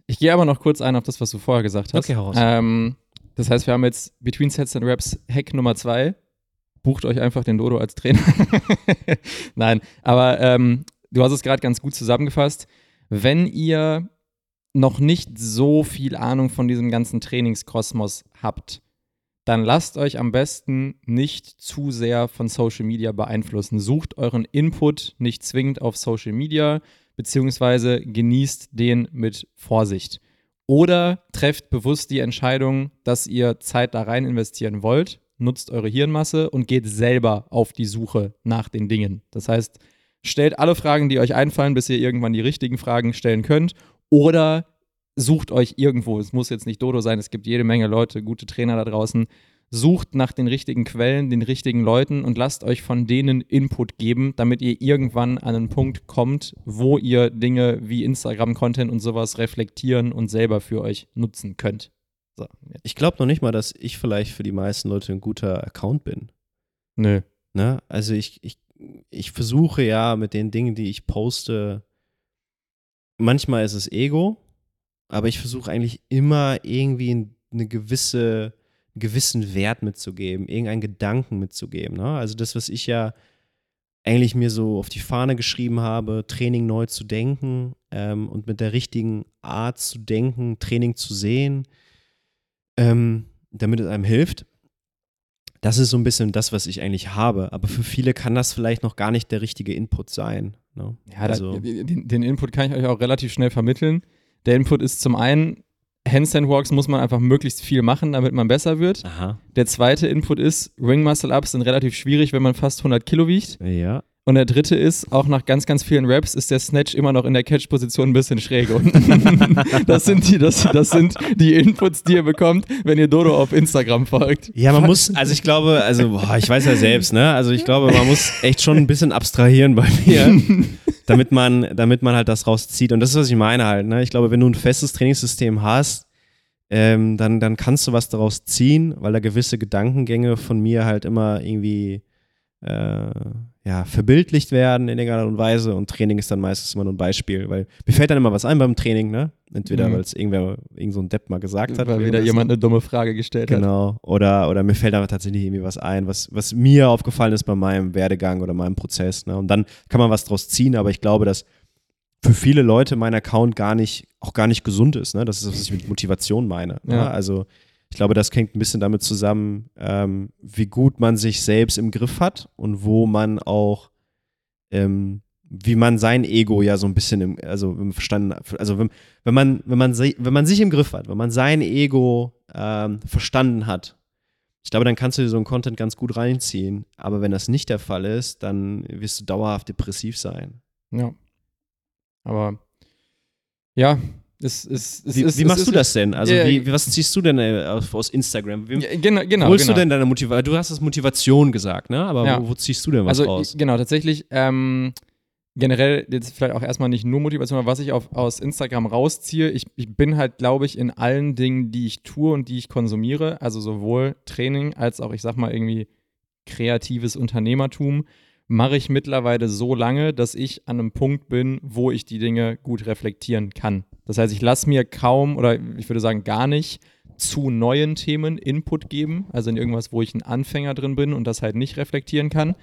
Ich gehe aber noch kurz ein auf das, was du vorher gesagt hast. Okay, heraus. Ähm, das heißt, wir haben jetzt Between Sets and Raps Hack Nummer zwei. Bucht euch einfach den Dodo als Trainer. Nein, aber ähm, du hast es gerade ganz gut zusammengefasst. Wenn ihr noch nicht so viel Ahnung von diesem ganzen Trainingskosmos habt, dann lasst euch am besten nicht zu sehr von Social Media beeinflussen. Sucht euren Input nicht zwingend auf Social Media, beziehungsweise genießt den mit Vorsicht. Oder trefft bewusst die Entscheidung, dass ihr Zeit da rein investieren wollt, nutzt eure Hirnmasse und geht selber auf die Suche nach den Dingen. Das heißt, stellt alle Fragen, die euch einfallen, bis ihr irgendwann die richtigen Fragen stellen könnt oder sucht euch irgendwo, es muss jetzt nicht Dodo sein, es gibt jede Menge Leute, gute Trainer da draußen, sucht nach den richtigen Quellen, den richtigen Leuten und lasst euch von denen Input geben, damit ihr irgendwann an einen Punkt kommt, wo ihr Dinge wie Instagram-Content und sowas reflektieren und selber für euch nutzen könnt. So, ich glaube noch nicht mal, dass ich vielleicht für die meisten Leute ein guter Account bin. Nö. Ne? Also ich, ich, ich versuche ja mit den Dingen, die ich poste, manchmal ist es Ego, aber ich versuche eigentlich immer irgendwie eine gewisse, einen gewissen Wert mitzugeben, irgendeinen Gedanken mitzugeben. Ne? Also das, was ich ja eigentlich mir so auf die Fahne geschrieben habe, Training neu zu denken ähm, und mit der richtigen Art zu denken, Training zu sehen, ähm, damit es einem hilft. Das ist so ein bisschen das, was ich eigentlich habe. Aber für viele kann das vielleicht noch gar nicht der richtige Input sein. Ne? Ja, also, da, den, den, Input kann ich euch auch relativ schnell vermitteln. Der Input ist zum einen, Handstand Walks muss man einfach möglichst viel machen, damit man besser wird. Aha. Der zweite Input ist, Ring Muscle Ups sind relativ schwierig, wenn man fast 100 Kilo wiegt. Ja. Und der dritte ist, auch nach ganz, ganz vielen Raps ist der Snatch immer noch in der Catch-Position ein bisschen schräg. das, sind die, das, das sind die Inputs, die ihr bekommt, wenn ihr Dodo auf Instagram folgt. Ja, man muss, also ich glaube, also boah, ich weiß ja selbst, ne? Also ich glaube, man muss echt schon ein bisschen abstrahieren bei mir, damit man, damit man halt das rauszieht. Und das ist, was ich meine halt, ne? Ich glaube, wenn du ein festes Trainingssystem hast, ähm, dann, dann kannst du was daraus ziehen, weil da gewisse Gedankengänge von mir halt immer irgendwie äh, ja, verbildlicht werden in irgendeiner Art und Weise und Training ist dann meistens immer nur ein Beispiel, weil mir fällt dann immer was ein beim Training, ne? Entweder mhm. weil es irgendwer, irgend so ein Depp mal gesagt hat. Weil wieder jemand eine dumme Frage gestellt genau. hat. Genau. Oder, oder mir fällt aber tatsächlich irgendwie was ein, was, was mir aufgefallen ist bei meinem Werdegang oder meinem Prozess, ne? Und dann kann man was draus ziehen, aber ich glaube, dass für viele Leute mein Account gar nicht, auch gar nicht gesund ist, ne? Das ist, was ich mit Motivation meine. Ne? Ja. Ne? Also Ich glaube, das hängt ein bisschen damit zusammen, ähm, wie gut man sich selbst im Griff hat und wo man auch, ähm, wie man sein Ego ja so ein bisschen im, also im verstanden, also wenn, wenn man, wenn man, wenn man sich im Griff hat, wenn man sein Ego ähm, verstanden hat, ich glaube, dann kannst du dir so einen Content ganz gut reinziehen. Aber wenn das nicht der Fall ist, dann wirst du dauerhaft depressiv sein. Ja. Aber ja, es, es, es, wie, wie machst du das denn? Also, ja, wie, was ziehst du denn äh, aus, Instagram? Wie, Ja, genau, genau. holst genau. du denn deine Motivation? Du hast das Motivation gesagt, ne? Aber Ja. wo, wo ziehst du denn was also raus? genau, tatsächlich ähm, generell jetzt vielleicht auch erstmal nicht nur Motivation, aber was ich auf, aus Instagram rausziehe, ich, ich bin halt, glaube ich, in allen Dingen, die ich tue und die ich konsumiere, also sowohl Training als auch, ich sag mal, irgendwie kreatives Unternehmertum, mache ich mittlerweile so lange, dass ich an einem Punkt bin, wo ich die Dinge gut reflektieren kann. Das heißt, ich lasse mir kaum oder ich würde sagen gar nicht zu neuen Themen Input geben, also in irgendwas, wo ich ein Anfänger drin bin und das halt nicht reflektieren kann.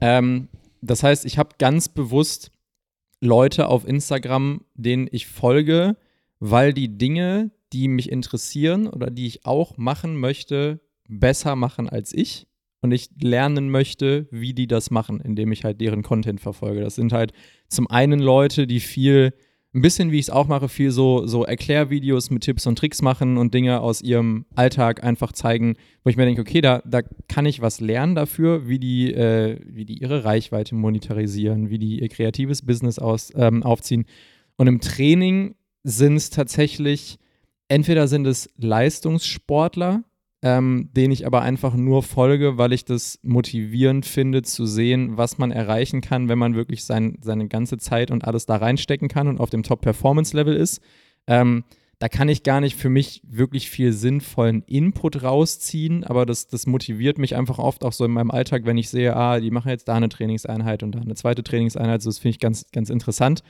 Ähm, das heißt, ich habe ganz bewusst Leute auf Instagram, denen ich folge, weil die Dinge, die mich interessieren oder die ich auch machen möchte, besser machen als ich. Und ich lernen möchte, wie die das machen, indem ich halt deren Content verfolge. Das sind halt zum einen Leute, die viel, ein bisschen wie ich es auch mache, viel so, so Erklärvideos mit Tipps und Tricks machen und Dinge aus ihrem Alltag einfach zeigen, wo ich mir denke, okay, da, da kann ich was lernen dafür, wie die, äh, wie die ihre Reichweite monetarisieren, wie die ihr kreatives Business aus, ähm, aufziehen. Und im Training sind es tatsächlich, entweder sind es Leistungssportler, ähm, denen ich aber einfach nur folge, weil ich das motivierend finde zu sehen, was man erreichen kann, wenn man wirklich sein, seine ganze Zeit und alles da reinstecken kann und auf dem Top-Performance-Level ist. Ähm, da kann ich gar nicht für mich wirklich viel sinnvollen Input rausziehen, aber das, das motiviert mich einfach oft auch so in meinem Alltag, wenn ich sehe, ah, die machen jetzt da eine Trainingseinheit und da eine zweite Trainingseinheit. So, das finde ich ganz, ganz interessant.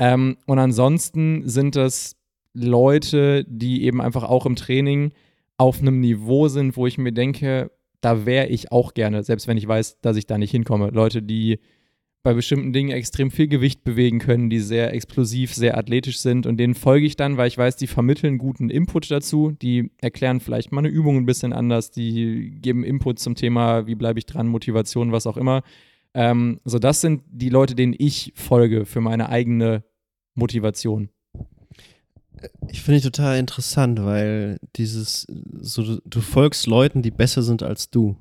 Ähm, und ansonsten sind das Leute, die eben einfach auch im Training auf einem Niveau sind, wo ich mir denke, da wäre ich auch gerne, selbst wenn ich weiß, dass ich da nicht hinkomme. Leute, die bei bestimmten Dingen extrem viel Gewicht bewegen können, die sehr explosiv, sehr athletisch sind und denen folge ich dann, weil ich weiß, die vermitteln guten Input dazu, die erklären vielleicht mal eine Übung ein bisschen anders, die geben Input zum Thema, wie bleibe ich dran, Motivation, was auch immer. Ähm, so, das sind die Leute, denen ich folge für meine eigene Motivation. Ich finde ich total interessant, weil dieses, so, du- folgst Leuten, die besser sind als du.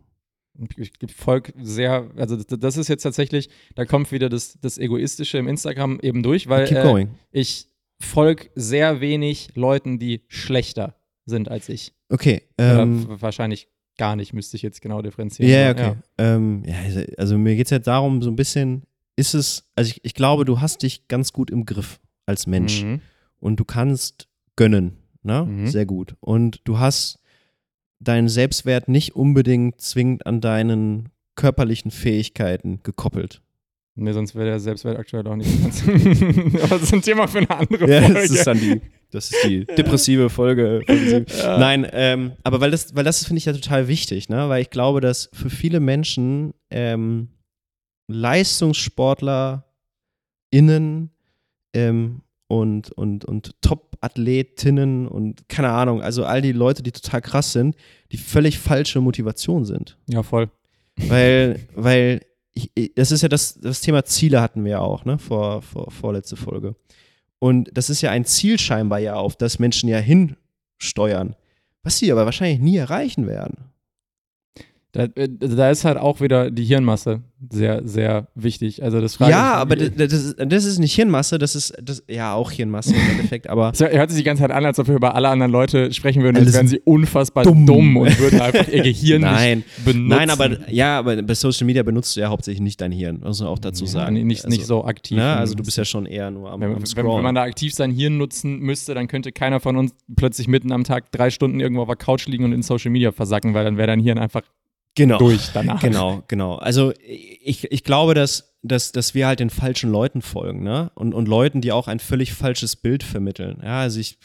Ich folge sehr, also das, ist jetzt tatsächlich, da kommt wieder das, das Egoistische im Instagram eben durch, weil äh, ich folge sehr wenig Leuten, die schlechter sind als ich. Okay. Oder Ähm, wahrscheinlich gar nicht, müsste ich jetzt genau differenzieren. Ja, ja, aber okay. Ähm, ja, also- also mir geht es jetzt darum, so ein bisschen, ist es, also ich, ich glaube, du hast dich ganz gut im Griff als Mensch Mhm. Und du kannst gönnen, ne? Mhm. Sehr gut. Und du hast deinen Selbstwert nicht unbedingt zwingend an deinen körperlichen Fähigkeiten gekoppelt. Nee, sonst wäre der Selbstwert aktuell auch nicht ganz. aber das ist ein Thema für eine andere Ja, Folge. das ist dann die, das ist die depressive Folge. Ja. Nein, ähm, aber weil das, weil das finde ich ja total wichtig, ne? Weil ich glaube, dass für viele Menschen ähm, LeistungssportlerInnen ähm, und, und, und Top-Athletinnen und keine Ahnung, also all die Leute, die total krass sind, die völlig falsche Motivation sind. Ja, voll. Weil, weil ich, das ist ja das, das Thema Ziele hatten wir ja auch, ne, vor, vor vorletzte Folge. Und das ist ja ein Ziel scheinbar ja, auf das Menschen ja hinsteuern, was sie aber wahrscheinlich nie erreichen werden. Da, äh, da ist halt auch wieder die Hirnmasse sehr, sehr wichtig. Also das frage ja, aber das, das, ist, das ist nicht Hirnmasse, das ist das, ja auch Hirnmasse im Endeffekt, aber Es hört sich die ganze Zeit an, als ob wir über alle anderen Leute sprechen würden, als wären sie unfassbar dumm. dumm, und würden einfach ihr Gehirn nein, nicht benutzen. nein, aber ja, aber bei Social Media benutzt du ja hauptsächlich nicht dein Hirn, muss man auch dazu ja, sagen. Nicht, nicht so aktiv. Ne? Also du bist ja schon eher nur am, wenn, am wenn, wenn Scrollen. man da aktiv sein Hirn nutzen müsste, dann könnte keiner von uns plötzlich mitten am Tag drei Stunden irgendwo auf der Couch liegen und in Social Media versacken, weil dann wäre dein Hirn einfach genau. durch danach. Genau, genau. Also ich, ich glaube, dass, dass, dass wir halt den falschen Leuten folgen, ne? Und, und Leuten, die auch ein völlig falsches Bild vermitteln. Ja, also ich,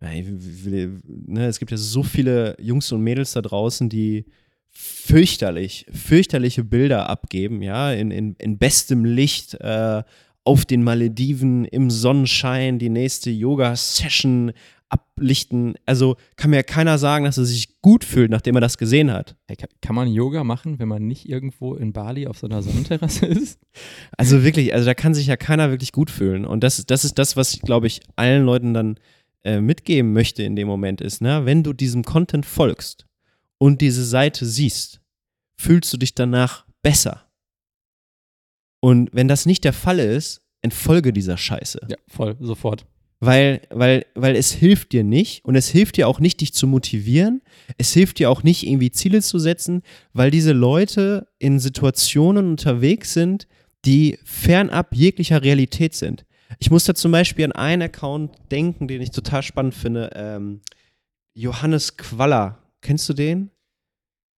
ja, ich will, ne, es gibt ja so viele Jungs und Mädels da draußen, die fürchterlich, fürchterliche Bilder abgeben, ja, in, in, in bestem Licht, äh, auf den Malediven, im Sonnenschein, die nächste Yoga-Session, ablichten. Also kann mir ja keiner sagen, dass er sich gut fühlt, nachdem er das gesehen hat. Hey, kann, kann man Yoga machen, wenn man nicht irgendwo in Bali auf so einer Sonnenterrasse ist? Also wirklich, also da kann sich ja keiner wirklich gut fühlen. Und das, das ist das, was ich, glaube ich, allen Leuten dann äh, mitgeben möchte in dem Moment ist, ne? wenn du diesem Content folgst und diese Seite siehst, fühlst du dich danach besser. Und wenn das nicht der Fall ist, entfolge dieser Scheiße. Ja, voll, sofort. Weil, weil, weil es hilft dir nicht und es hilft dir auch nicht, dich zu motivieren. Es hilft dir auch nicht, irgendwie Ziele zu setzen, weil diese Leute in Situationen unterwegs sind, die fernab jeglicher Realität sind. Ich muss da zum Beispiel an einen Account denken, den ich total spannend finde. Ähm, Johannes Qualler. Kennst du den?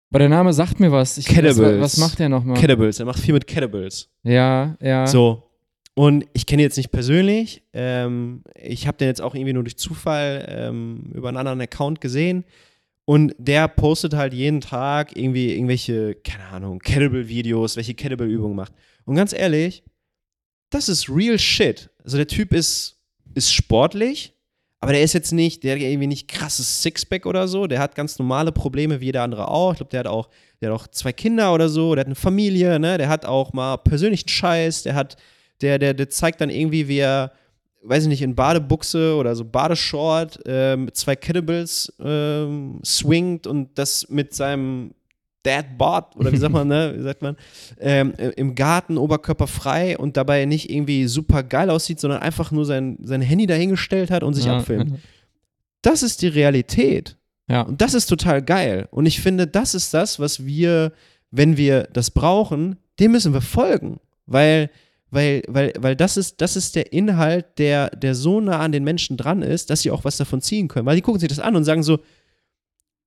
Aber der Name sagt mir was. Ich, Kettlebells. Was, was macht der nochmal? Kettlebells. Er macht viel mit Kettlebells. Ja, ja. So. Und ich kenne ihn jetzt nicht persönlich. Ähm, ich habe den jetzt auch irgendwie nur durch Zufall ähm, über einen anderen Account gesehen. Und der postet halt jeden Tag irgendwie irgendwelche, keine Ahnung, Kettlebell-Videos, welche Kettlebell-Übungen macht. Und ganz ehrlich, das ist real shit. Also der Typ ist, ist sportlich, aber der ist jetzt nicht, der hat irgendwie nicht krasses Sixpack oder so. Der hat ganz normale Probleme wie jeder andere auch. Ich glaube, der hat auch, der hat auch zwei Kinder oder so, der hat eine Familie, ne? Der hat auch mal persönlichen Scheiß, der hat der, der, der zeigt dann irgendwie, wie er, weiß ich nicht, in Badebuchse oder so Badeshort äh, mit zwei Kettlebells ähm, swingt und das mit seinem Dad-Bod oder wie sagt man, ne, wie sagt man, ähm, im Garten oberkörperfrei und dabei nicht irgendwie super geil aussieht, sondern einfach nur sein, sein Handy dahingestellt hat und sich ja. abfilmt. Das ist die Realität. Ja. Und das ist total geil. Und ich finde, das ist das, was wir, wenn wir das brauchen, dem müssen wir folgen. Weil weil, weil, weil das ist, das ist der Inhalt, der, der so nah an den Menschen dran ist, dass sie auch was davon ziehen können. Weil die gucken sich das an und sagen so,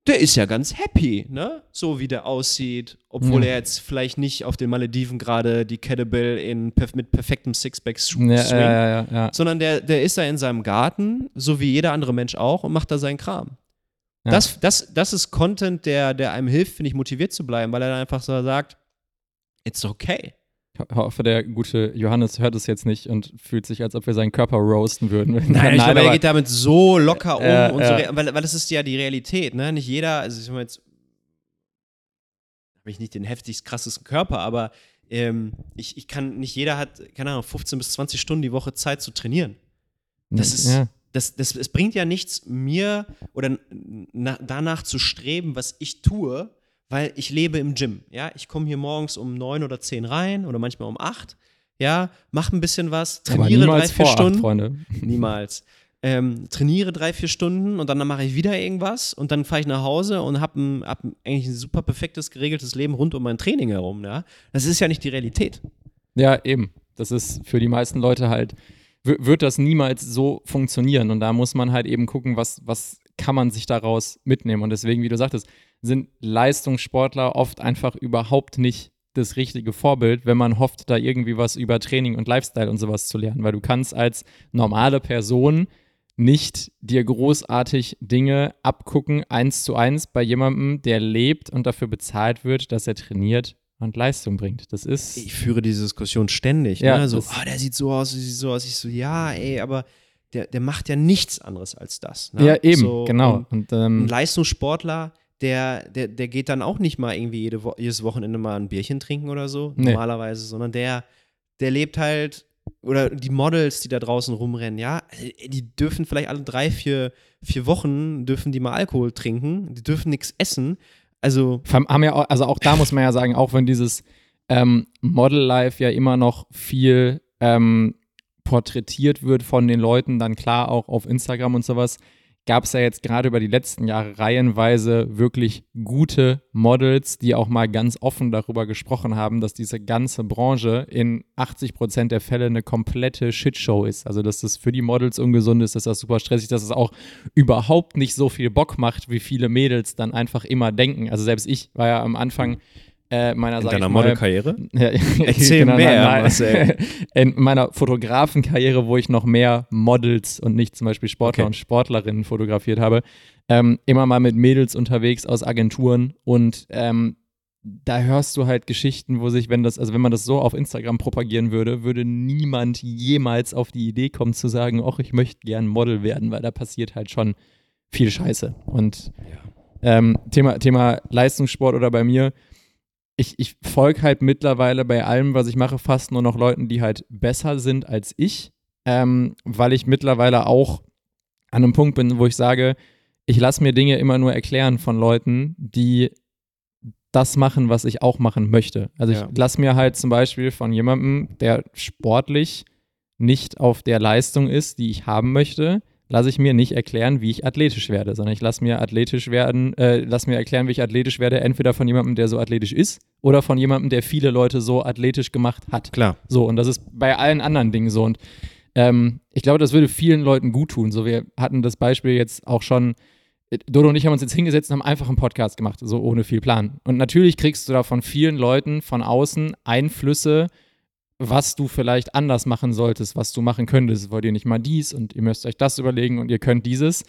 der ist ja ganz happy, ne? So wie der aussieht, obwohl ja. er jetzt vielleicht nicht auf den Malediven gerade die Kettlebell in, mit perfektem Sixpack swingt, ja, ja, sondern der, der ist da in seinem Garten, so wie jeder andere Mensch auch, und macht da seinen Kram. Das, das, das ist Content, der, der einem hilft, finde ich, motiviert zu bleiben, weil er dann einfach so sagt, it's okay. Ich hoffe, der gute Johannes hört es jetzt nicht und fühlt sich, als ob wir seinen Körper roasten würden. Nein, Nein ich glaube, er geht damit so locker um. Äh, und so, weil, weil das ist ja die Realität, ne? Nicht jeder, also ich meine jetzt, habe ich nicht den heftigst krassesten Körper, aber ähm, ich, ich kann, nicht jeder hat, keine Ahnung, 15 bis 20 Stunden die Woche Zeit zu trainieren. Das ist, ja. das, das, es bringt ja nichts, mir oder na, danach zu streben, was ich tue, weil ich lebe im Gym. Ja, ich komme hier morgens um neun oder zehn rein oder manchmal um acht. Ja, mache ein bisschen was, trainiere drei, vier Stunden. Acht, Freunde. Niemals. Ähm, trainiere drei, vier Stunden und dann mache ich wieder irgendwas und dann fahre ich nach Hause und habe ein, hab eigentlich ein super perfektes, geregeltes Leben rund um mein Training herum. Ja? Das ist ja nicht die Realität. Ja, eben. Das ist für die meisten Leute halt, wird das niemals so funktionieren. Und da muss man halt eben gucken, was, was kann man sich daraus mitnehmen. Und deswegen, wie du sagtest, sind Leistungssportler oft einfach überhaupt nicht das richtige Vorbild, wenn man hofft, da irgendwie was über Training und Lifestyle und sowas zu lernen, weil du kannst als normale Person nicht dir großartig Dinge abgucken, eins zu eins bei jemandem, der lebt und dafür bezahlt wird, dass er trainiert und Leistung bringt. Das ist. Ich führe diese Diskussion ständig. Ja, ne? So, oh, der sieht so aus, der sieht so aus. Ich so, ja, ey, aber der, der macht ja nichts anderes als das. Ne? Ja, eben, so, genau. Und, ähm, ein Leistungssportler, der, der, der geht dann auch nicht mal irgendwie jede Wo jedes Wochenende mal ein Bierchen trinken oder so, nee. normalerweise, sondern der, der lebt halt, oder die Models, die da draußen rumrennen, ja, die dürfen vielleicht alle drei, vier, vier Wochen, dürfen die mal Alkohol trinken, die dürfen nichts essen. Also. Haben ja, auch, also auch da muss man ja sagen, auch wenn dieses ähm, Model-Life ja immer noch viel ähm, porträtiert wird von den Leuten, dann klar auch auf Instagram und sowas, gab es ja jetzt gerade über die letzten Jahre reihenweise wirklich gute Models, die auch mal ganz offen darüber gesprochen haben, dass diese ganze Branche in 80 Prozent der Fälle eine komplette Shitshow ist. Also, dass das für die Models ungesund ist, dass das super stressig, dass es auch überhaupt nicht so viel Bock macht, wie viele Mädels dann einfach immer denken. Also, selbst ich war ja am Anfang äh, meiner In deiner Modelkarriere? Ja, Erzähl genau, mehr, nein, Marcel. In meiner Fotografenkarriere, wo ich noch mehr Models und nicht zum Beispiel Sportler okay. und Sportlerinnen fotografiert habe, ähm, immer mal mit Mädels unterwegs aus Agenturen und ähm, da hörst du halt Geschichten, wo sich, wenn das, also wenn man das so auf Instagram propagieren würde, würde niemand jemals auf die Idee kommen zu sagen, ach, ich möchte gern Model werden, weil da passiert halt schon viel Scheiße. Und ähm, Thema, Thema Leistungssport oder bei mir, ich, ich folge halt mittlerweile bei allem, was ich mache, fast nur noch Leuten, die halt besser sind als ich, ähm, weil ich mittlerweile auch an einem Punkt bin, wo ich sage, ich lasse mir Dinge immer nur erklären von Leuten, die das machen, was ich auch machen möchte. Also ich Ja. lasse mir halt zum Beispiel von jemandem, der sportlich nicht auf der Leistung ist, die ich haben möchte, lasse ich mir nicht erklären, wie ich athletisch werde, sondern ich lasse mir athletisch werden, äh, lass mir erklären, wie ich athletisch werde, entweder von jemandem, der so athletisch ist, oder von jemandem, der viele Leute so athletisch gemacht hat. Klar. So, und das ist bei allen anderen Dingen so. Und ähm, ich glaube, das würde vielen Leuten gut tun. So, wir hatten das Beispiel jetzt auch schon. äh, Dodo und ich haben uns jetzt hingesetzt und haben einfach einen Podcast gemacht, so ohne viel Plan. Und natürlich kriegst du da von vielen Leuten von außen Einflüsse, was du vielleicht anders machen solltest, was du machen könntest. Wollt ihr nicht mal dies und ihr müsst euch das überlegen und ihr könnt dieses.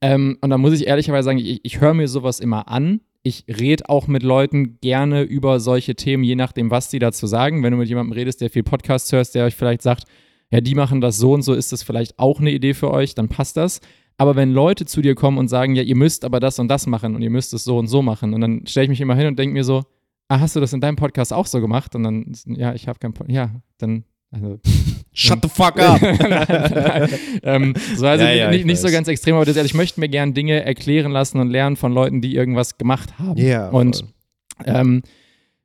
Ähm, und da muss ich ehrlicherweise sagen, ich, ich höre mir sowas immer an. Ich rede auch mit Leuten gerne über solche Themen, je nachdem, was die dazu sagen. Wenn du mit jemandem redest, der viel Podcasts hörst, der euch vielleicht sagt, ja, die machen das so und so, ist das vielleicht auch eine Idee für euch, dann passt das. Aber wenn Leute zu dir kommen und sagen, ja, ihr müsst aber das und das machen und ihr müsst es so und so machen, und dann stelle ich mich immer hin und denke mir so, ah, hast du das in deinem Podcast auch so gemacht? Und dann, ja, ich habe keinen Podcast, ja, dann, also, Shut the fuck up! nein, nein. ähm, so, also Ja, ja, nicht, ich nicht so ganz extrem, aber das, ich möchte mir gerne Dinge erklären lassen und lernen von Leuten, die irgendwas gemacht haben. Ja, und ähm,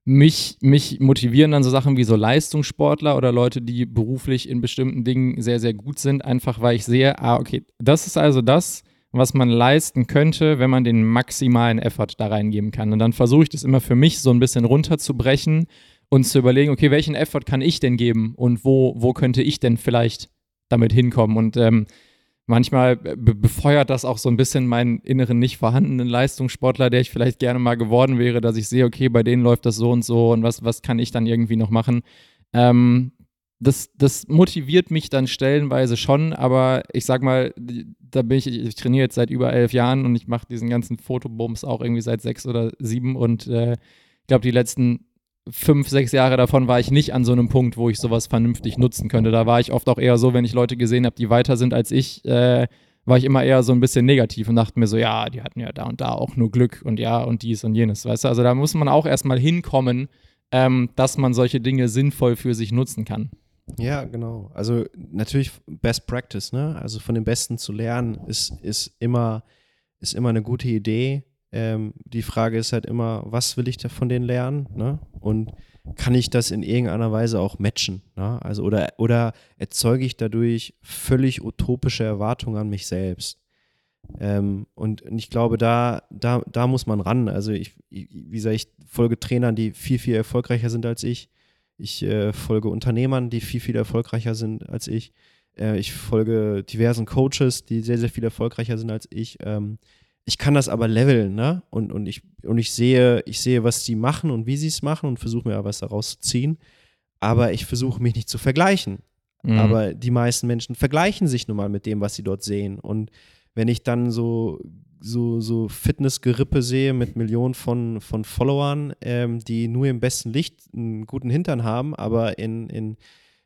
mich, mich motivieren dann so Sachen wie so Leistungssportler oder Leute, die beruflich in bestimmten Dingen sehr, sehr gut sind, einfach weil ich sehe, ah, okay, das ist also das, was man leisten könnte, wenn man den maximalen Effort da reingeben kann. Und dann versuche ich das immer für mich so ein bisschen runterzubrechen und zu überlegen, okay, welchen Effort kann ich denn geben und wo, wo könnte ich denn vielleicht damit hinkommen? Und ähm, manchmal be befeuert das auch so ein bisschen meinen inneren nicht vorhandenen Leistungssportler, der ich vielleicht gerne mal geworden wäre, dass ich sehe, okay, bei denen läuft das so und so und was, was kann ich dann irgendwie noch machen? Ähm, das, das motiviert mich dann stellenweise schon, aber ich sag mal, da bin ich, ich trainiere jetzt seit über elf Jahren und ich mache diesen ganzen Fotobums auch irgendwie seit sechs oder sieben und äh, ich glaube, die letzten fünf, sechs Jahre davon war ich nicht an so einem Punkt, wo ich sowas vernünftig nutzen könnte. Da war ich oft auch eher so, wenn ich Leute gesehen habe, die weiter sind als ich, äh, war ich immer eher so ein bisschen negativ und dachte mir so, ja, die hatten ja da und da auch nur Glück und ja und dies und jenes, weißt du? Also da muss man auch erstmal hinkommen, ähm, dass man solche Dinge sinnvoll für sich nutzen kann. Ja, genau. Also natürlich Best Practice, ne? Also von den Besten zu lernen, ist, ist, immer, ist immer eine gute Idee. Ähm, die Frage ist halt immer, was will ich da von denen lernen? Ne? Und kann ich das in irgendeiner Weise auch matchen? Ne? Also, oder, oder erzeuge ich dadurch völlig utopische Erwartungen an mich selbst? Ähm, und ich glaube, da, da, da muss man ran. Also ich, wie gesagt, ich folge Trainern, die viel, viel erfolgreicher sind als ich. Ich äh, folge Unternehmern, die viel, viel erfolgreicher sind als ich. Äh, ich folge diversen Coaches, die sehr, sehr viel erfolgreicher sind als ich. Ähm, ich kann das aber leveln, ne? Und, und, ich, und ich sehe, ich sehe, was sie machen und wie sie es machen und versuche mir was daraus zu ziehen. Aber ich versuche mich nicht zu vergleichen. Mhm. Aber die meisten Menschen vergleichen sich nun mal mit dem, was sie dort sehen. Und wenn ich dann so, so, so Fitnessgerippe sehe mit Millionen von, von Followern, ähm, die nur im besten Licht einen guten Hintern haben, aber in, in,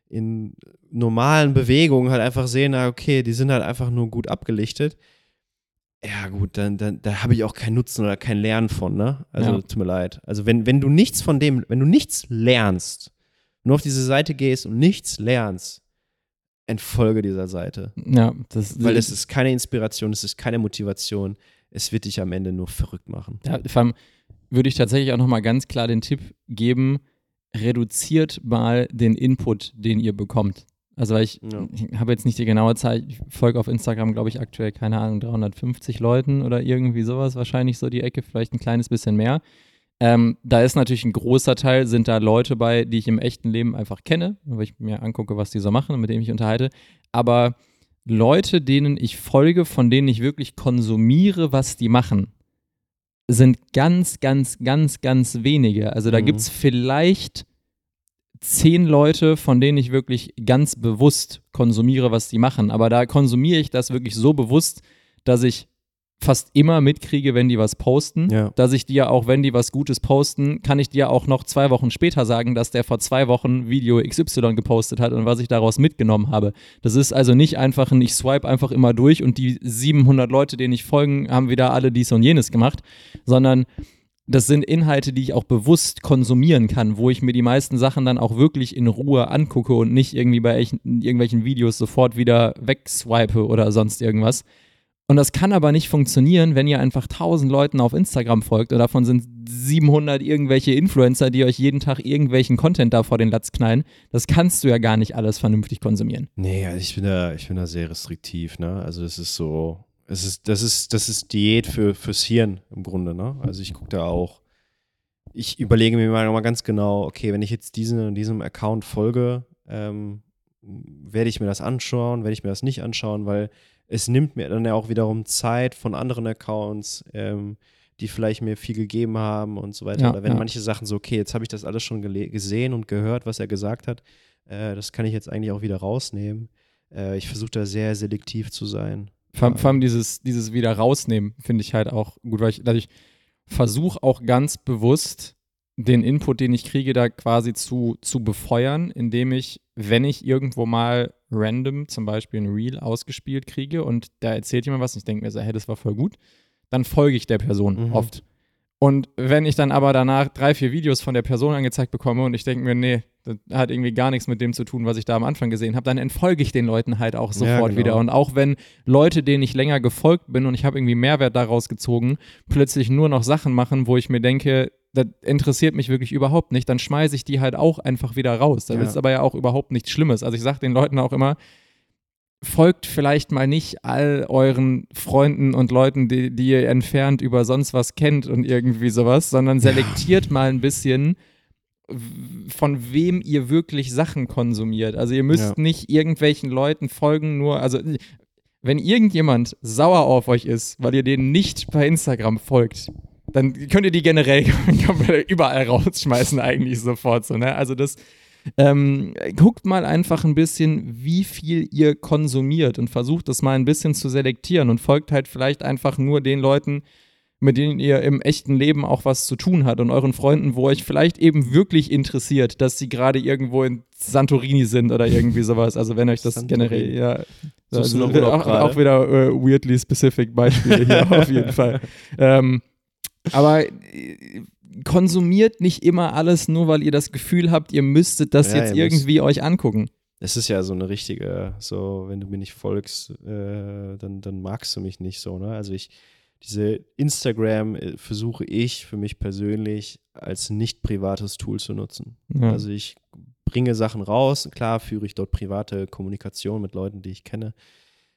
in normalen Bewegungen halt einfach sehen, na okay, die sind halt einfach nur gut abgelichtet. Ja, gut, dann, dann da habe ich auch keinen Nutzen oder kein Lernen von, ne? Also Ja. tut mir leid. Also wenn, wenn du nichts von dem, wenn du nichts lernst, nur auf diese Seite gehst und nichts lernst, entfolge dieser Seite. ja, das, Weil es ist keine Inspiration, es ist keine Motivation. Es wird dich am Ende nur verrückt machen. Ja, vor allem würde ich tatsächlich auch nochmal ganz klar den Tipp geben, reduziert mal den Input, den ihr bekommt. Also weil ich, Ja. ich habe jetzt nicht die genaue Zahl, ich folge auf Instagram, glaube ich, aktuell, keine Ahnung, 350 Leuten oder irgendwie sowas, wahrscheinlich so die Ecke, vielleicht ein kleines bisschen mehr. Ähm, da ist natürlich ein großer Teil, sind da Leute bei, die ich im echten Leben einfach kenne, weil ich mir angucke, was die so machen und mit denen ich unterhalte. Aber Leute, denen ich folge, von denen ich wirklich konsumiere, was die machen, sind ganz, ganz, ganz, ganz wenige. Also da Mhm. gibt es vielleicht zehn Leute, von denen ich wirklich ganz bewusst konsumiere, was die machen. Aber da konsumiere ich das wirklich so bewusst, dass ich fast immer mitkriege, wenn die was posten, Ja. dass ich dir auch, wenn die was Gutes posten, kann ich dir auch noch zwei Wochen später sagen, dass der vor zwei Wochen Video XY gepostet hat und was ich daraus mitgenommen habe. Das ist also nicht einfach ein, ich swipe einfach immer durch und die 700 Leute, denen ich folgen, haben wieder alle dies und jenes gemacht, sondern das sind Inhalte, die ich auch bewusst konsumieren kann, wo ich mir die meisten Sachen dann auch wirklich in Ruhe angucke und nicht irgendwie bei irgendwelchen Videos sofort wieder wegswipe oder sonst irgendwas. Und das kann aber nicht funktionieren, wenn ihr einfach 1000 Leuten auf Instagram folgt und davon sind 700 irgendwelche Influencer, die euch jeden Tag irgendwelchen Content da vor den Latz knallen. Das kannst du ja gar nicht alles vernünftig konsumieren. Nee, also ich bin da, ich bin da sehr restriktiv, ne? Also das ist so, es ist, das ist, das ist Diät für, fürs Hirn im Grunde, ne? Also ich gucke da auch, ich überlege mir mal ganz genau, okay, wenn ich jetzt diesen, diesem Account folge, ähm, werde ich mir das anschauen, werde ich mir das nicht anschauen, weil es nimmt mir dann ja auch wiederum Zeit von anderen Accounts, ähm, die vielleicht mir viel gegeben haben und so weiter. Ja, Oder wenn ja. manche Sachen so, okay, jetzt habe ich das alles schon gesehen und gehört, was er gesagt hat, äh, das kann ich jetzt eigentlich auch wieder rausnehmen. Äh, ich versuche da sehr selektiv zu sein. Vor, vor allem dieses, dieses wieder rausnehmen finde ich halt auch gut, weil ich, ich versuche auch ganz bewusst den Input, den ich kriege, da quasi zu, zu befeuern, indem ich, wenn ich irgendwo mal random zum Beispiel ein Reel ausgespielt kriege und da erzählt jemand was und ich denke mir so, hey, das war voll gut, dann folge ich der Person Mhm. oft. Und wenn ich dann aber danach drei, vier Videos von der Person angezeigt bekomme und ich denke mir, nee, das hat irgendwie gar nichts mit dem zu tun, was ich da am Anfang gesehen habe, dann entfolge ich den Leuten halt auch Ja, sofort genau. wieder. Und auch wenn Leute, denen ich länger gefolgt bin und ich habe irgendwie Mehrwert daraus gezogen, plötzlich nur noch Sachen machen, wo ich mir denke, das interessiert mich wirklich überhaupt nicht, dann schmeiße ich die halt auch einfach wieder raus. Das Ja. ist aber ja auch überhaupt nichts Schlimmes. Also ich sage den Leuten auch immer, folgt vielleicht mal nicht all euren Freunden und Leuten, die, die ihr entfernt über sonst was kennt und irgendwie sowas, sondern selektiert mal ein bisschen, von wem ihr wirklich Sachen konsumiert. Also ihr müsst Ja. nicht irgendwelchen Leuten folgen, nur, also wenn irgendjemand sauer auf euch ist, weil ihr denen nicht bei Instagram folgt, dann könnt ihr die generell überall rausschmeißen, eigentlich sofort so, ne? Also das, ähm, guckt mal einfach ein bisschen, wie viel ihr konsumiert und versucht das mal ein bisschen zu selektieren und folgt halt vielleicht einfach nur den Leuten, mit denen ihr im echten Leben auch was zu tun habt und euren Freunden, wo euch vielleicht eben wirklich interessiert, dass sie gerade irgendwo in Santorini sind oder irgendwie sowas. Also wenn euch das Santorini. generell, ja. Du Also, auch, auch wieder äh, weirdly specific Beispiele hier auf jeden Fall. Ähm, aber äh, konsumiert nicht immer alles, nur weil ihr das Gefühl habt, ihr müsstet das Ja, jetzt irgendwie euch angucken. Es ist ja so eine richtige, so, wenn du mir nicht folgst, äh, dann, dann magst du mich nicht so, ne? Also ich, diese Instagram äh, versuche ich für mich persönlich als nicht privates Tool zu nutzen. Ja. Also ich bringe Sachen raus, klar führe ich dort private Kommunikation mit Leuten, die ich kenne,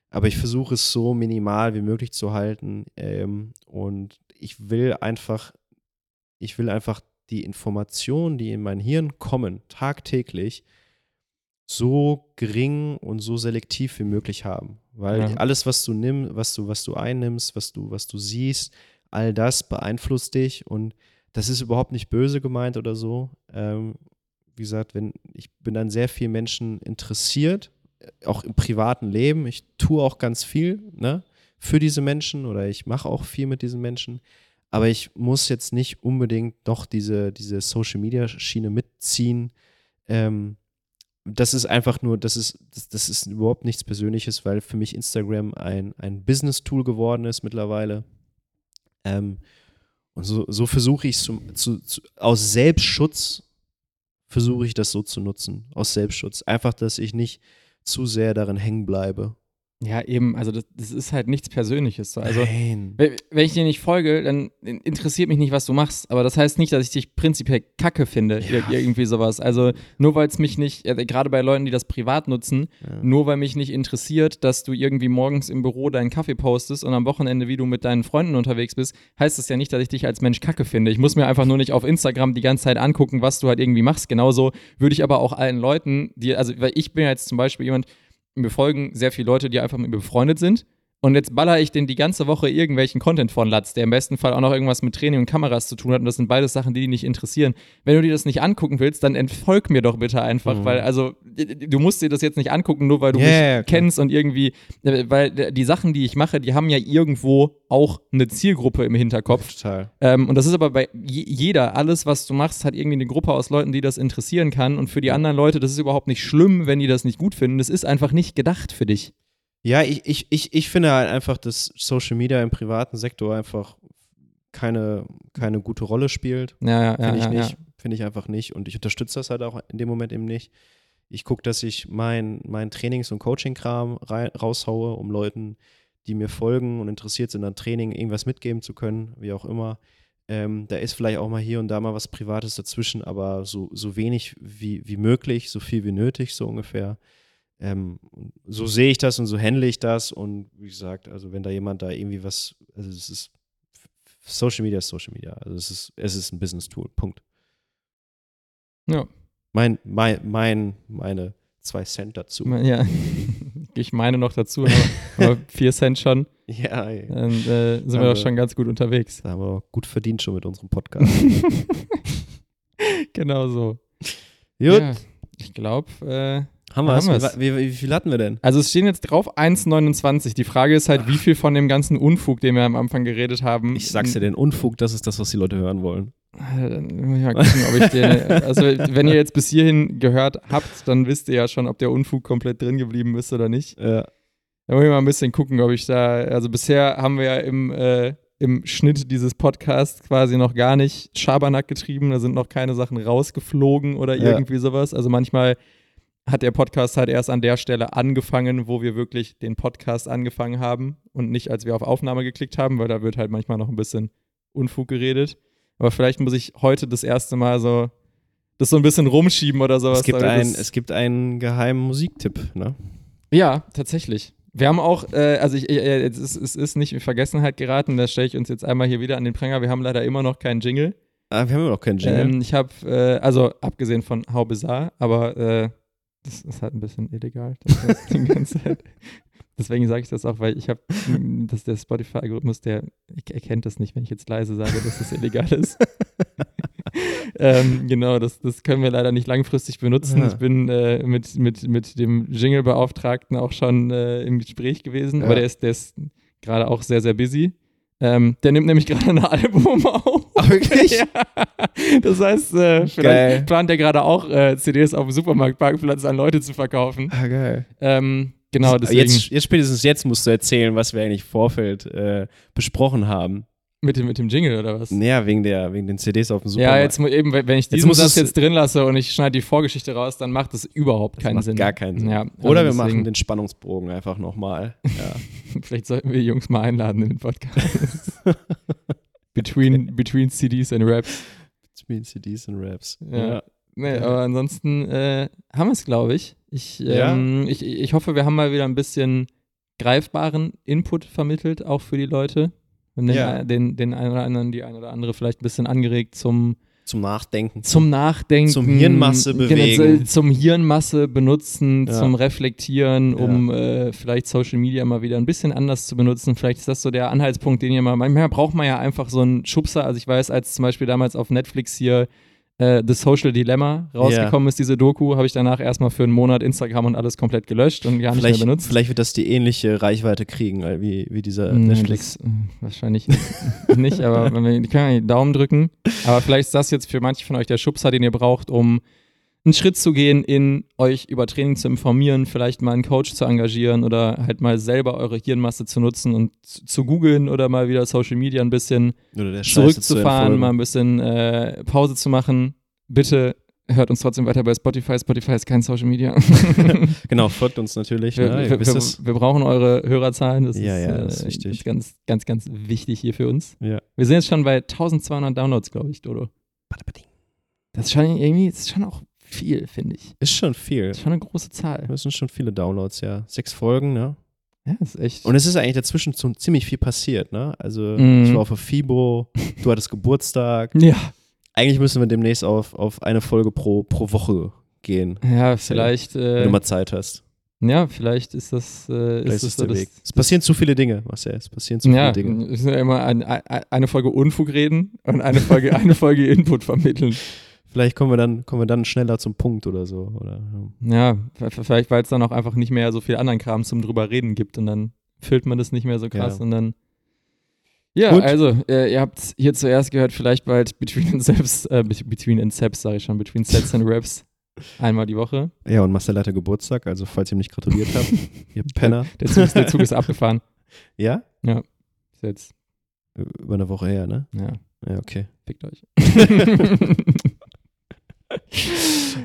aber ich versuche es so minimal wie möglich zu halten ähm, und ich will einfach, ich will einfach die Informationen, die in mein Hirn kommen, tagtäglich, so gering und so selektiv wie möglich haben. Weil Ja. alles, was du nimmst, was du, was du einnimmst, was du, was du siehst, all das beeinflusst dich und das ist überhaupt nicht böse gemeint oder so. Ähm, wie gesagt, wenn ich bin an sehr vielen Menschen interessiert, auch im privaten Leben. Ich tue auch ganz viel ne, für diese Menschen oder ich mache auch viel mit diesen Menschen. Aber ich muss jetzt nicht unbedingt doch diese, diese Social Media Schiene mitziehen. Ähm, das ist einfach nur, das ist, das, das ist überhaupt nichts Persönliches, weil für mich Instagram ein, ein Business-Tool geworden ist mittlerweile. Ähm, und so, so versuche ich es aus Selbstschutz versuche ich das so zu nutzen, aus Selbstschutz. Einfach, dass ich nicht zu sehr darin hängen bleibe. Ja, eben, also das, das ist halt nichts Persönliches. So. Also, Nein. wenn ich dir nicht folge, dann interessiert mich nicht, was du machst. Aber das heißt nicht, dass ich dich prinzipiell kacke finde, Ja. ir- irgendwie sowas. Also nur weil es mich nicht, gerade bei Leuten, die das privat nutzen, Ja. nur weil mich nicht interessiert, dass du irgendwie morgens im Büro deinen Kaffee postest und am Wochenende, wie du mit deinen Freunden unterwegs bist, heißt das ja nicht, dass ich dich als Mensch kacke finde. Ich muss mir einfach nur nicht auf Instagram die ganze Zeit angucken, was du halt irgendwie machst. Genauso würde ich aber auch allen Leuten, die, also weil ich bin ja jetzt zum Beispiel jemand, mir folgen sehr viele Leute, die einfach mit mir befreundet sind. Und jetzt baller ich den die ganze Woche irgendwelchen Content von Latz, der im besten Fall auch noch irgendwas mit Training und Kameras zu tun hat. Und das sind beides Sachen, die dich nicht interessieren. Wenn du dir das nicht angucken willst, dann entfolg mir doch bitte einfach, Mhm. weil, also, du musst dir das jetzt nicht angucken, nur weil du Ja, mich klar. kennst und irgendwie, äh, weil die Sachen, die ich mache, die haben ja irgendwo auch eine Zielgruppe im Hinterkopf. Total. Ähm, und das ist aber bei je- jeder, alles, was du machst, hat irgendwie eine Gruppe aus Leuten, die das interessieren kann. Und für die anderen Leute, das ist überhaupt nicht schlimm, wenn die das nicht gut finden. Das ist einfach nicht gedacht für dich. Ja, ich, ich, ich, ich finde halt einfach, dass Social Media im privaten Sektor einfach keine, keine gute Rolle spielt. Ja, ja, Finde ja, ich ja, nicht. Ja. Finde ich einfach nicht. Und ich unterstütze das halt auch in dem Moment eben nicht. Ich gucke, dass ich mein, mein Trainings- und Coaching-Kram raushaue, um Leuten, die mir folgen und interessiert sind an Training, irgendwas mitgeben zu können, wie auch immer. Ähm, da ist vielleicht auch mal hier und da mal was Privates dazwischen, aber so, so wenig wie, wie möglich, so viel wie nötig, so ungefähr. Ähm, so sehe ich das und so handle ich das. Und wie gesagt, also wenn da jemand da irgendwie was, also es ist Social Media ist Social Media. Also es ist, es ist ein Business-Tool. Punkt. Ja. Mein, mein, mein, meine zwei Cent dazu. ja. Ich meine noch dazu, aber, aber vier Cent schon. Ja, ey. Dann äh, sind wir Aber- doch schon ganz gut unterwegs. da haben wir doch gut verdient schon mit unserem Podcast. genau so. Gut, Ja, ich glaube, äh, haben wir es. Wie, wie, viel hatten wir denn? also es stehen jetzt drauf 1,29. Die Frage ist halt, wie viel von dem ganzen Unfug, den wir am Anfang geredet haben. Ich sag's dir, den Unfug, das ist das, was die Leute hören wollen. Äh, Dann muss ich mal gucken, ob ich den. Also, wenn ihr jetzt bis hierhin gehört habt, dann wisst ihr ja schon, ob der Unfug komplett drin geblieben ist oder nicht. Ja. Da muss ich mal ein bisschen gucken, ob ich da. Also, bisher haben wir ja im, äh, im Schnitt dieses Podcasts quasi noch gar nicht Schabernack getrieben. Da sind noch keine Sachen rausgeflogen oder Ja. irgendwie sowas. Also, manchmal hat der Podcast halt erst an der Stelle angefangen, wo wir wirklich den Podcast angefangen haben und nicht, als wir auf Aufnahme geklickt haben, weil da wird halt manchmal noch ein bisschen Unfug geredet. Aber vielleicht muss ich heute das erste Mal so das so ein bisschen rumschieben oder sowas. Es, gibt ein, es gibt einen geheimen Musiktipp, ne? ja, tatsächlich. Wir haben auch, äh, also ich, äh, es, ist, es ist nicht in Vergessenheit geraten, das stelle ich uns jetzt einmal hier wieder an den Pranger. Wir haben leider immer noch keinen Jingle. Ah, wir haben ja noch keinen Jingle. Ähm, ich habe, äh, also abgesehen von How Bizarre, aber äh, das ist halt ein bisschen illegal. dass das die ganze Zeit. Deswegen sage ich das auch, weil ich habe, dass der Spotify-Algorithmus, der er- erkennt das nicht, wenn ich jetzt leise sage, dass das illegal ist. ähm, genau, das, das können wir leider nicht langfristig benutzen. Ja. Ich bin äh, mit, mit, mit dem Jingle-Beauftragten auch schon äh, im Gespräch gewesen, aber Ja. der ist, der ist gerade auch sehr, sehr busy. Ähm, der nimmt nämlich gerade ein Album auf. Ach, wirklich? ja. Das heißt, äh, vielleicht Geil. plant er gerade auch äh, CDs auf dem Supermarktparkplatz an Leute zu verkaufen. ah, geil. Ähm, genau, deswegen Jetzt, jetzt spätestens jetzt musst du erzählen, was wir eigentlich im Vorfeld äh, besprochen haben. mit, dem, mit dem Jingle oder was? Naja, wegen, der, wegen den CDs auf dem Ja, Supermarkt. jetzt mu- eben, wenn ich Jetzt diesen muss Satz jetzt drin lasse und ich schneide die Vorgeschichte raus, dann macht das überhaupt Das keinen macht Sinn. gar keinen Sinn. Ja, Oder wir also machen deswegen- den Spannungsbogen einfach nochmal. Ja. Vielleicht sollten wir die Jungs mal einladen in den Podcast. between, between CDs and Raps. Between CDs und Raps. Ja. Nee, Ja. aber ansonsten äh, haben wir es, glaube ich. Ich, Ja. ähm, ich. Ich hoffe, wir haben mal wieder ein bisschen greifbaren Input vermittelt, auch für die Leute. Haben den, den, den einen oder anderen, die eine oder andere vielleicht ein bisschen angeregt zum, Zum Nachdenken. zum Nachdenken. Zum Hirnmasse Genau, bewegen. zum Hirnmasse benutzen, Ja. zum Reflektieren, Ja. um äh, vielleicht Social Media mal wieder ein bisschen anders zu benutzen. Vielleicht ist das so der Anhaltspunkt, den ihr mal, manchmal braucht man ja einfach so einen Schubser. Also ich weiß, als zum Beispiel damals auf Netflix hier äh, The Social Dilemma rausgekommen ist, diese Doku, habe ich danach erstmal für einen Monat Instagram und alles komplett gelöscht und gar nicht Vielleicht, mehr benutzt. vielleicht wird das die ähnliche Reichweite kriegen, äh, wie, wie dieser Nee, Netflix. das, äh, wahrscheinlich nicht, aber wenn wir, können ja die Daumen drücken. Aber vielleicht ist das jetzt für manche von euch der Schubser, den ihr braucht, um einen Schritt zu gehen, in euch über Training zu informieren, vielleicht mal einen Coach zu engagieren oder halt mal selber eure Hirnmasse zu nutzen und zu, googeln oder mal wieder Social Media ein bisschen zurückzufahren, mal ein bisschen äh, Pause zu machen. Bitte hört uns trotzdem weiter bei Spotify. Spotify ist kein Social Media. Genau, folgt uns natürlich. Wir, ne? Wir, wir, wir brauchen eure Hörerzahlen. Das Ja, ist, ja, äh, das ist wichtig. Ganz, ganz, ganz wichtig hier für uns. Ja. Wir sind jetzt schon bei 1200 Downloads, glaube ich, Dodo. Das ist schon irgendwie, das ist schon auch viel, finde ich. Ist schon viel. Das ist schon eine große Zahl. Das sind schon viele Downloads, ja. Sechs Folgen, ne? Ja, das ist echt. Und es ist eigentlich dazwischen so ziemlich viel passiert, ne? Also, Mhm. ich war auf der FIBO, du hattest Geburtstag. ja, Eigentlich müssen wir demnächst auf, auf eine Folge pro, pro Woche gehen, ja, vielleicht. wenn du Äh, mal Zeit hast. Ja, vielleicht ist das, äh, Vielleicht ist das der das, Weg. Es passieren zu viele Dinge, Marcel. Es passieren zu ja, viele Dinge. es ist ja immer ein, ein, eine Folge Unfug reden und eine Folge, eine Folge Input vermitteln. Vielleicht kommen wir dann, kommen wir dann schneller zum Punkt oder so. Oder, Ja, v- vielleicht, weil es dann auch einfach nicht mehr so viel anderen Kram zum drüber reden gibt und dann füllt man das nicht mehr so krass Ja. und dann. Ja, Gut. also, äh, ihr habt hier zuerst gehört, vielleicht bald Between and Seps, äh, Be- Between and Seps, sage ich schon, Between Sets and Raps einmal die Woche. ja, und Marcel hatte Geburtstag, also falls ihr ihm nicht gratuliert habt, ihr Penner. Der Zug, ist, der Zug ist abgefahren. Ja? Ist jetzt, Über eine Woche her, ne? ja, Ja, okay. fickt euch.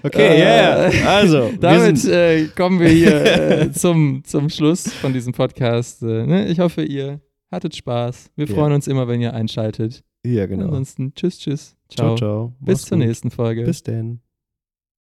Okay, yeah. Äh, Also, Damit äh, kommen wir hier äh, zum, zum Schluss von diesem Podcast. Äh, ne? Ich hoffe, ihr hattet Spaß. Wir freuen uns immer, wenn ihr einschaltet. ja, genau. Ansonsten tschüss, tschüss. Ciao, Ciao. ciao. Bis Mach's zur gut. nächsten Folge. Bis denn.